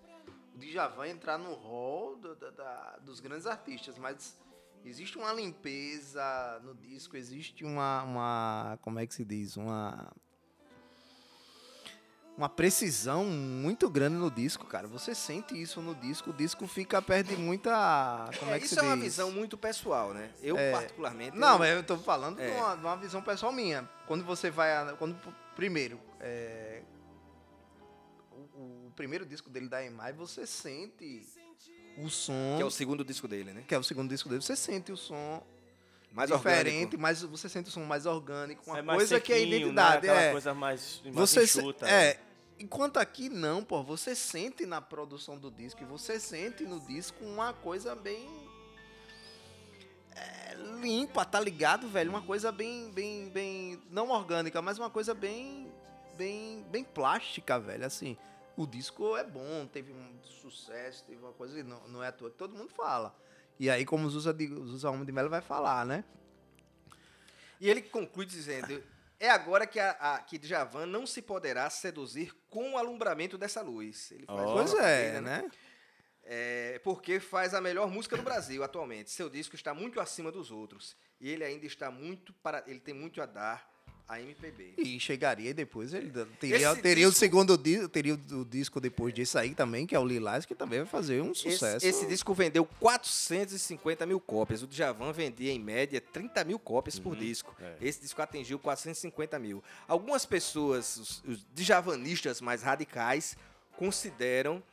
Speaker 3: o Djavan entrar no hall do- da- da- dos grandes artistas, mas existe uma limpeza no disco, existe uma, uma como é que se diz, uma uma precisão muito grande no disco, cara. Você sente isso no disco, o disco fica perde muita, como é,
Speaker 2: É,
Speaker 3: que
Speaker 2: isso
Speaker 3: se
Speaker 2: é uma
Speaker 3: diz?
Speaker 2: visão muito pessoal, né? Eu,
Speaker 3: É.
Speaker 2: particularmente.
Speaker 3: Não,
Speaker 2: eu-
Speaker 3: mas eu tô falando
Speaker 2: É.
Speaker 3: de, uma, de uma visão pessoal minha. Quando você vai. Quando, primeiro, é, o, o primeiro disco dele da EMAI, você sente o som.
Speaker 2: Que é o segundo disco dele, né?
Speaker 3: que é o segundo disco dele, você sente o som
Speaker 2: Mais
Speaker 3: diferente,
Speaker 2: orgânico.
Speaker 3: mas você sente o som mais orgânico, uma
Speaker 4: é mais
Speaker 3: coisa que é
Speaker 4: sequinho,
Speaker 3: identidade.
Speaker 4: Né?
Speaker 3: É.
Speaker 4: coisa mais, mais
Speaker 3: Você se-
Speaker 4: enxuta.
Speaker 3: é,
Speaker 4: né?
Speaker 3: enquanto aqui não, pô, você sente na produção do disco e você sente no disco uma coisa bem é, limpa, tá ligado, velho? Uma coisa bem, bem, bem não orgânica, mas uma coisa bem, bem, bem plástica, velho. Assim, o disco é bom, teve um sucesso, teve uma coisa, não, não é à toa que todo mundo fala. E aí, como Zusa, de, Zusa Homem de Melo vai falar, né?
Speaker 2: E ele conclui dizendo: É agora que, a, a, que Djavan não se poderá seduzir com o alumbramento dessa luz. Ele faz uma
Speaker 3: pois é,
Speaker 2: brincadeira,
Speaker 3: né?
Speaker 2: É, porque faz a melhor música do Brasil atualmente. Seu disco está muito acima dos outros. E ele ainda está muito para. Ele tem muito a dar à MPB.
Speaker 3: E chegaria depois ele teria,
Speaker 2: Esse
Speaker 3: teria o
Speaker 2: disco-
Speaker 3: segundo disco, teria o disco depois disso aí também, que é o Lilás, que também vai fazer um
Speaker 2: Esse,
Speaker 3: sucesso.
Speaker 2: esse disco vendeu 450 mil cópias. O Djavan vendia, em média, 30 mil cópias por disco. Esse disco atingiu 450 mil. Algumas pessoas, os, os Djavanistas mais radicais, consideram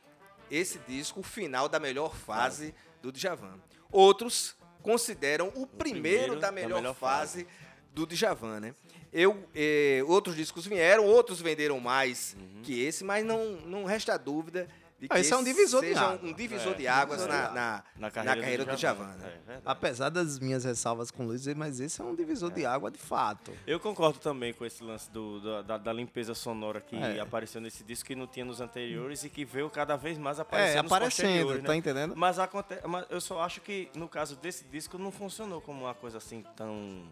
Speaker 2: esse disco o final da melhor fase do Djavan. Outros consideram o, primeiro,
Speaker 4: primeiro
Speaker 2: da
Speaker 4: da
Speaker 2: melhor,
Speaker 4: melhor
Speaker 2: fase do Djavan, né? Eu, eh, outros discos vieram, outros venderam mais que esse, mas não, não resta dúvida de que
Speaker 3: Ah, esse é um divisor de
Speaker 2: seja
Speaker 3: água.
Speaker 2: um divisor
Speaker 4: É,
Speaker 2: de águas
Speaker 3: divisor de
Speaker 2: na,
Speaker 3: água.
Speaker 2: na,
Speaker 4: Na
Speaker 2: na
Speaker 4: carreira,
Speaker 2: carreira, do Djavan. né?
Speaker 4: É, verdade.
Speaker 3: Apesar das minhas ressalvas com o Luiz, mas esse é um divisor de água de fato.
Speaker 4: Eu concordo também com esse lance do, da- da, da limpeza sonora que
Speaker 3: É.
Speaker 4: apareceu nesse disco que não tinha nos anteriores e que veio cada vez mais aparecendo
Speaker 3: É,
Speaker 4: nos
Speaker 3: aparecendo,
Speaker 4: posteriores,
Speaker 3: tá
Speaker 4: né?
Speaker 3: entendendo?
Speaker 4: Mas, aconte... mas eu só acho que no caso desse disco não funcionou como uma coisa assim tão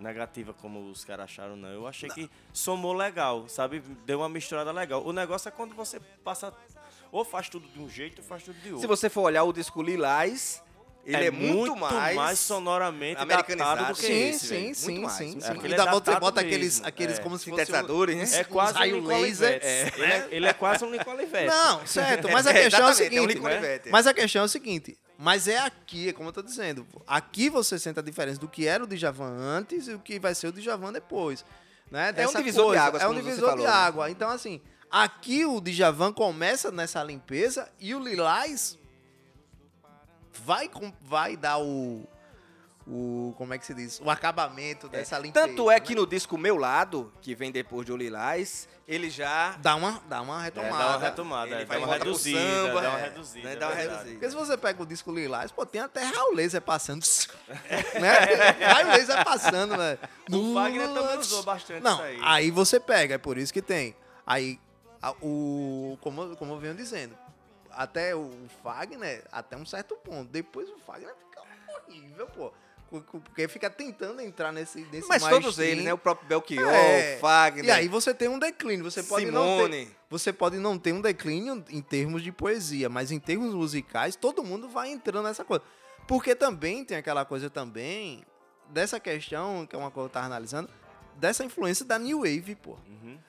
Speaker 4: negativa como os caras acharam, não. Eu achei que somou legal, sabe? Deu uma misturada legal. O negócio é quando você passa. Ou faz tudo de um jeito ou faz tudo de outro.
Speaker 2: Se você for olhar o disco Lilás, ele é, muito, mais,
Speaker 4: sonoramente
Speaker 2: americanizado.
Speaker 4: do que
Speaker 3: Sim,
Speaker 4: esse,
Speaker 3: sim,
Speaker 4: velho.
Speaker 3: sim,
Speaker 2: mais,
Speaker 3: sim,
Speaker 2: muito
Speaker 3: sim.
Speaker 4: mais.
Speaker 3: E dá, você
Speaker 4: Aquele é
Speaker 3: bota aqueles, aqueles
Speaker 4: é.
Speaker 3: como
Speaker 2: sintetizadores, né?
Speaker 4: É quase um
Speaker 3: raio laser.
Speaker 4: Ele, é, ele é quase um Lincoln Olivetti.
Speaker 3: Não, certo, mas a
Speaker 2: É,
Speaker 3: questão é o
Speaker 2: é um
Speaker 3: seguinte.
Speaker 2: Olivetti.
Speaker 3: Mas a questão é o seguinte. Mas é aqui, é como eu tô dizendo. Aqui você sente a diferença do que era o Djavan antes e o que vai ser o Djavan depois. Né? Dessa
Speaker 2: divisor de águas,
Speaker 3: É um divisor
Speaker 2: falou,
Speaker 3: de
Speaker 2: né?
Speaker 3: água. Então, assim, aqui o Djavan começa nessa limpeza e o Lilás vai, com- vai dar o. O, como é que se diz? O acabamento dessa limpeza.
Speaker 2: Tanto é
Speaker 3: né?
Speaker 2: que no disco Meu Lado, que vem depois de O Lilás, ele já
Speaker 3: Dá uma, dá uma
Speaker 4: É,
Speaker 3: retomada.
Speaker 4: dá uma retomada,
Speaker 2: Ele
Speaker 4: é,
Speaker 2: vai
Speaker 4: dá uma reduzida,
Speaker 2: samba,
Speaker 4: dá uma
Speaker 2: é,
Speaker 4: reduzida.
Speaker 2: né,
Speaker 4: é
Speaker 2: dá uma reduzida.
Speaker 3: Porque se você pega o disco Lilás, pô, tem até Raul Laser passando. né? Raul Laser passando, velho.
Speaker 4: O Wagner também usou bastante
Speaker 3: Não,
Speaker 4: isso aí.
Speaker 3: aí você pega, é por isso que tem. Aí, a- o, como, como eu venho dizendo, até o Fagner, até um certo ponto. Depois o Fagner fica horrível, pô. Porque fica tentando entrar nesse, nesse
Speaker 2: Mas todos eles, né? O próprio Belchior,
Speaker 3: É.
Speaker 2: o Fagner,
Speaker 3: E aí você tem um declínio. Você pode não ter,
Speaker 2: Simone.
Speaker 3: você pode não ter um declínio em termos de poesia, mas em termos musicais, todo mundo vai entrando nessa coisa. Porque também tem aquela coisa também dessa questão, que é uma coisa que eu tava analisando, dessa influência da New Wave, pô.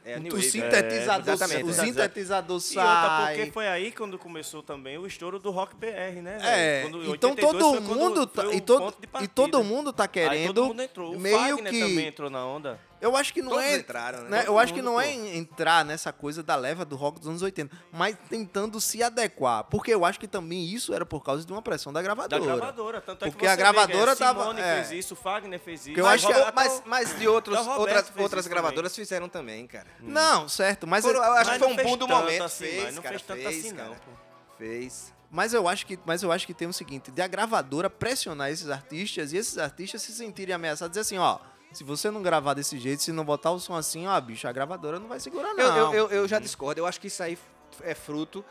Speaker 2: É, a New
Speaker 3: o
Speaker 2: Wave,
Speaker 3: sintetizador,
Speaker 2: é, exatamente,
Speaker 3: o
Speaker 2: é.
Speaker 3: sintetizador sai.
Speaker 4: porque foi aí quando começou também o estouro do Rock BR, né?
Speaker 3: É,
Speaker 4: Quando,
Speaker 3: então
Speaker 4: 82
Speaker 3: todo mundo tá, e, todo, e todo mundo tá
Speaker 4: Aí
Speaker 3: querendo
Speaker 4: todo mundo entrou. O
Speaker 3: meio
Speaker 4: Fagner
Speaker 3: que
Speaker 4: também entrou na onda.
Speaker 3: Eu acho que não
Speaker 2: Todos
Speaker 3: é.
Speaker 2: entraram, né?
Speaker 3: né, Eu acho que não é
Speaker 4: pô.
Speaker 3: en- entrar nessa coisa da leva do rock dos anos 80, mas tentando se adequar. Porque eu acho que também isso era por causa de uma pressão da
Speaker 4: Da
Speaker 3: gravadora.
Speaker 4: gravadora. Tanto é
Speaker 3: Porque
Speaker 4: que
Speaker 3: a
Speaker 4: você
Speaker 3: gravadora
Speaker 4: vê
Speaker 3: tava-
Speaker 4: Simone
Speaker 3: é.
Speaker 4: fez isso, o Fagner fez isso.
Speaker 3: eu
Speaker 2: Mas,
Speaker 3: acho que-
Speaker 4: até
Speaker 2: mas, mas de outros, outras, outras gravadoras fizeram também, cara.
Speaker 3: Não, certo, mas,
Speaker 2: Foram- eu acho
Speaker 4: Mas
Speaker 2: que foi um boom do momento.
Speaker 4: assim,
Speaker 2: fez,
Speaker 4: mas não
Speaker 2: cara,
Speaker 4: fez tanto
Speaker 2: fez,
Speaker 4: assim,
Speaker 2: cara.
Speaker 4: não, pô.
Speaker 2: Fez.
Speaker 3: mas eu acho que mas eu acho que tem o seguinte, de a gravadora pressionar esses artistas e esses artistas se sentirem ameaçados, dizer assim, ó, se você não gravar desse jeito, se não botar o som assim, ó, bicho, a gravadora não vai segurar não.
Speaker 2: Eu, eu, eu, eu já discordo. Eu acho que isso aí é fruto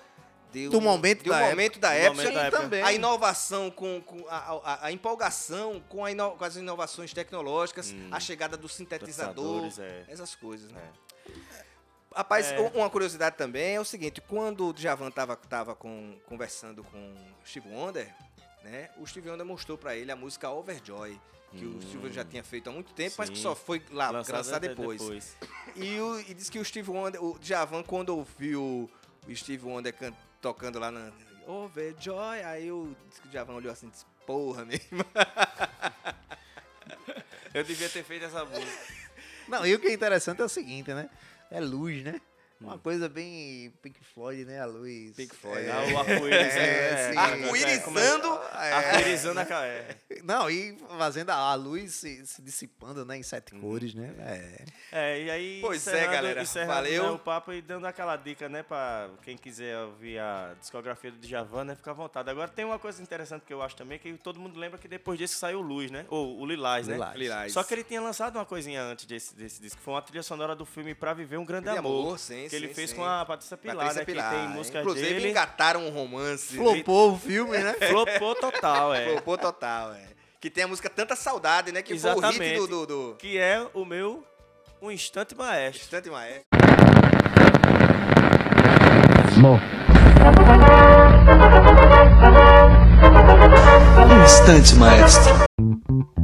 Speaker 2: de
Speaker 3: Do
Speaker 2: um-
Speaker 3: momento
Speaker 2: de um
Speaker 3: da época.
Speaker 2: momento da
Speaker 4: Do
Speaker 2: época.
Speaker 4: momento da época.
Speaker 2: também a inovação com, com a, a- a empolgação com, a ino- com as inovações tecnológicas, a chegada do sintetizador,
Speaker 4: Sintetizadores, é.
Speaker 2: essas coisas, né? Rapaz,
Speaker 4: É.
Speaker 2: uma curiosidade também é o seguinte, quando o Djavan tava, tava com, conversando com o Steve Wonder, né, o Steve Wonder mostrou pra ele a música Overjoy, que o Steve Wonder já tinha feito há muito tempo, mas que
Speaker 4: Sim.
Speaker 2: só foi lá
Speaker 4: Lançado
Speaker 2: lançar
Speaker 4: até
Speaker 2: depois. E, o, e disse que o Steve Wonder, o Djavan, quando ouviu o Steve Wonder can- tocando lá na Overjoy, aí o, disse que o Djavan olhou assim e disse, porra mesmo.
Speaker 4: Eu devia ter feito essa música.
Speaker 3: Não, e o que é interessante é o seguinte, né? É luz, né? Uma coisa bem Pink Floyd, né? A luz.
Speaker 2: Pink Floyd,
Speaker 3: É,
Speaker 4: Ah, o arco-íris.
Speaker 3: É,
Speaker 4: é,
Speaker 3: sim.
Speaker 4: é,
Speaker 2: Arco-irizando.
Speaker 3: é.
Speaker 4: Arco-irizando a ca- é.
Speaker 3: Não, e fazendo a, luz se, se dissipando, né? Em sete cores, né? É.
Speaker 4: É, e aí.
Speaker 2: Pois é, galera. Valeu.
Speaker 4: né, o papo e dando aquela dica, né, pra quem quiser ouvir a discografia do Djavan, né, fica à vontade. Agora tem uma coisa interessante que eu acho também, que todo mundo lembra que depois disso saiu o Luz, né? Ou o Lilás, né?
Speaker 3: Lilás.
Speaker 2: Lilás.
Speaker 4: Só que ele tinha lançado uma coisinha antes desse, desse disco. Foi uma trilha sonora do filme Pra Viver um Grande
Speaker 2: Grande
Speaker 4: Amor.
Speaker 2: Amor, sim,
Speaker 4: que ele
Speaker 2: sim,
Speaker 4: fez
Speaker 2: sim.
Speaker 4: com a Patrícia Pilar,
Speaker 2: Patrícia
Speaker 4: né?
Speaker 2: Pilar,
Speaker 4: que tem música
Speaker 2: Inclusive
Speaker 4: dele.
Speaker 2: engataram um romance.
Speaker 3: Flopou o filme, né?
Speaker 4: Flopou total, é.
Speaker 2: Flopou total, é. Que tem a música Tanta Saudade, né? Que foi o hit
Speaker 4: Exatamente.
Speaker 2: do, do, do
Speaker 4: Que é o meu Um Instante Maestro.
Speaker 2: Instante Maestro.
Speaker 5: Mo.
Speaker 1: Um instante, maestro.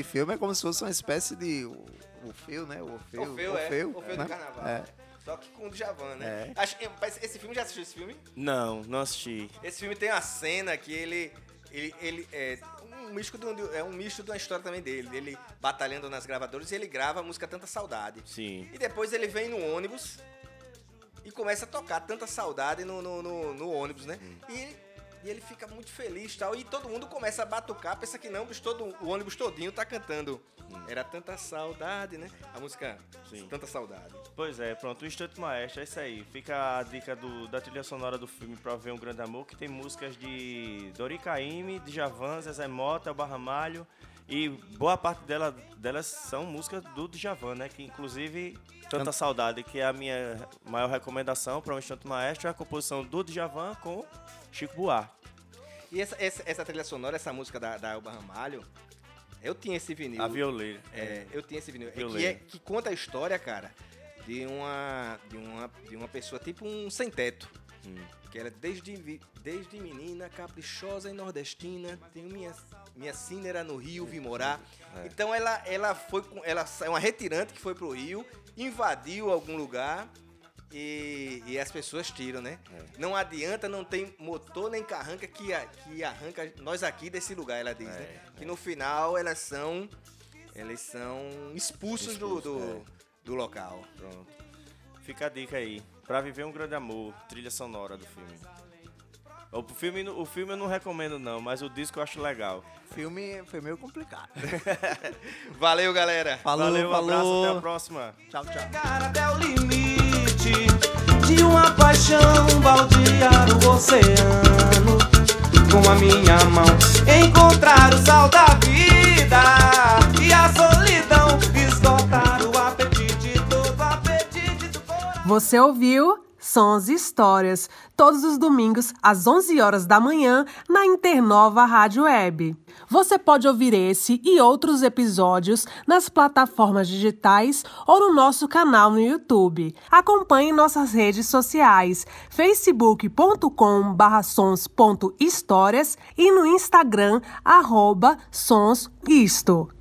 Speaker 3: Esse, filme é como se fosse uma espécie de. O, Orfeu, né? O Orfeu.
Speaker 2: Orfeu, é.
Speaker 3: Orfeu,
Speaker 2: Orfeu
Speaker 3: né?
Speaker 2: do Carnaval.
Speaker 3: É.
Speaker 2: Só que com o Djavan, né?
Speaker 3: É.
Speaker 2: Acho, esse filme, já assistiu esse filme?
Speaker 4: Não, não assisti.
Speaker 2: Esse filme tem uma cena que ele. Ele, ele é um misto de um, é um misto de uma história também dele. Ele batalhando nas gravadoras e ele grava a música Tanta Saudade.
Speaker 4: Sim.
Speaker 2: E depois ele vem no ônibus e começa a tocar Tanta Saudade no, no, no- no ônibus, né?
Speaker 4: Hum.
Speaker 2: E, e ele fica muito feliz e tal. E todo mundo começa a batucar, pensa que não, todo, o ônibus todinho tá cantando. Era Tanta Saudade, né? A música
Speaker 4: Hum. Sim.
Speaker 2: Tanta Saudade.
Speaker 4: Pois é, pronto, o Instante Maestro, é isso aí. Fica a dica do, da trilha sonora do filme Pra Ver um Grande Amor, que tem músicas de Dori Caymmi, de Javan, Zezé Mota, Elba Ramalho, e boa parte dela, delas são músicas do Djavan, né? Que inclusive Tanta Saudade, que é a minha maior recomendação para o Instante Maestro, é a composição do Djavan com Chico Buarque.
Speaker 2: E essa, essa, essa trilha sonora, essa música da, da Elba Ramalho, eu tinha esse vinil.
Speaker 4: A violeira.
Speaker 2: É, eu tinha esse vinil. É que, é, que conta a história, cara, de uma, de uma, de uma pessoa tipo um sem teto.
Speaker 4: Hum.
Speaker 2: Que era desde, vi- desde menina, caprichosa e nordestina. Tenho minha, minha sina era no Rio, vim morar.
Speaker 4: É.
Speaker 2: Então ela, ela foi. Ela é uma retirante que foi pro Rio, invadiu algum lugar. E, e as pessoas tiram, né?
Speaker 4: É.
Speaker 2: Não adianta, não tem motor nem carranca que, que arranca nós aqui desse lugar, ela diz,
Speaker 4: É,
Speaker 2: né? Que no final elas são. Eles são expulsos do,
Speaker 4: Expulsos,
Speaker 2: do,
Speaker 4: é.
Speaker 2: do local.
Speaker 4: Pronto. Fica a dica aí. Pra viver um grande amor, trilha sonora do filme. O filme, o filme eu não recomendo não, mas o disco eu acho legal.
Speaker 3: O filme foi meio complicado.
Speaker 2: Valeu, galera!
Speaker 3: Falou,
Speaker 4: Valeu, um
Speaker 3: falou.
Speaker 4: abraço, até a próxima.
Speaker 3: Tchau, tchau.
Speaker 6: chegar até o limite de uma paixão baldear o oceano com a minha mão encontrar o sal da vida e a solidão
Speaker 5: Você ouviu Sons e Histórias, todos os domingos às 11 horas da manhã na Internova Rádio Web. Você pode ouvir esse e outros episódios nas plataformas digitais ou no nosso canal no YouTube. Acompanhe nossas redes sociais, facebook.com/sons.histórias e no Instagram sonsisto.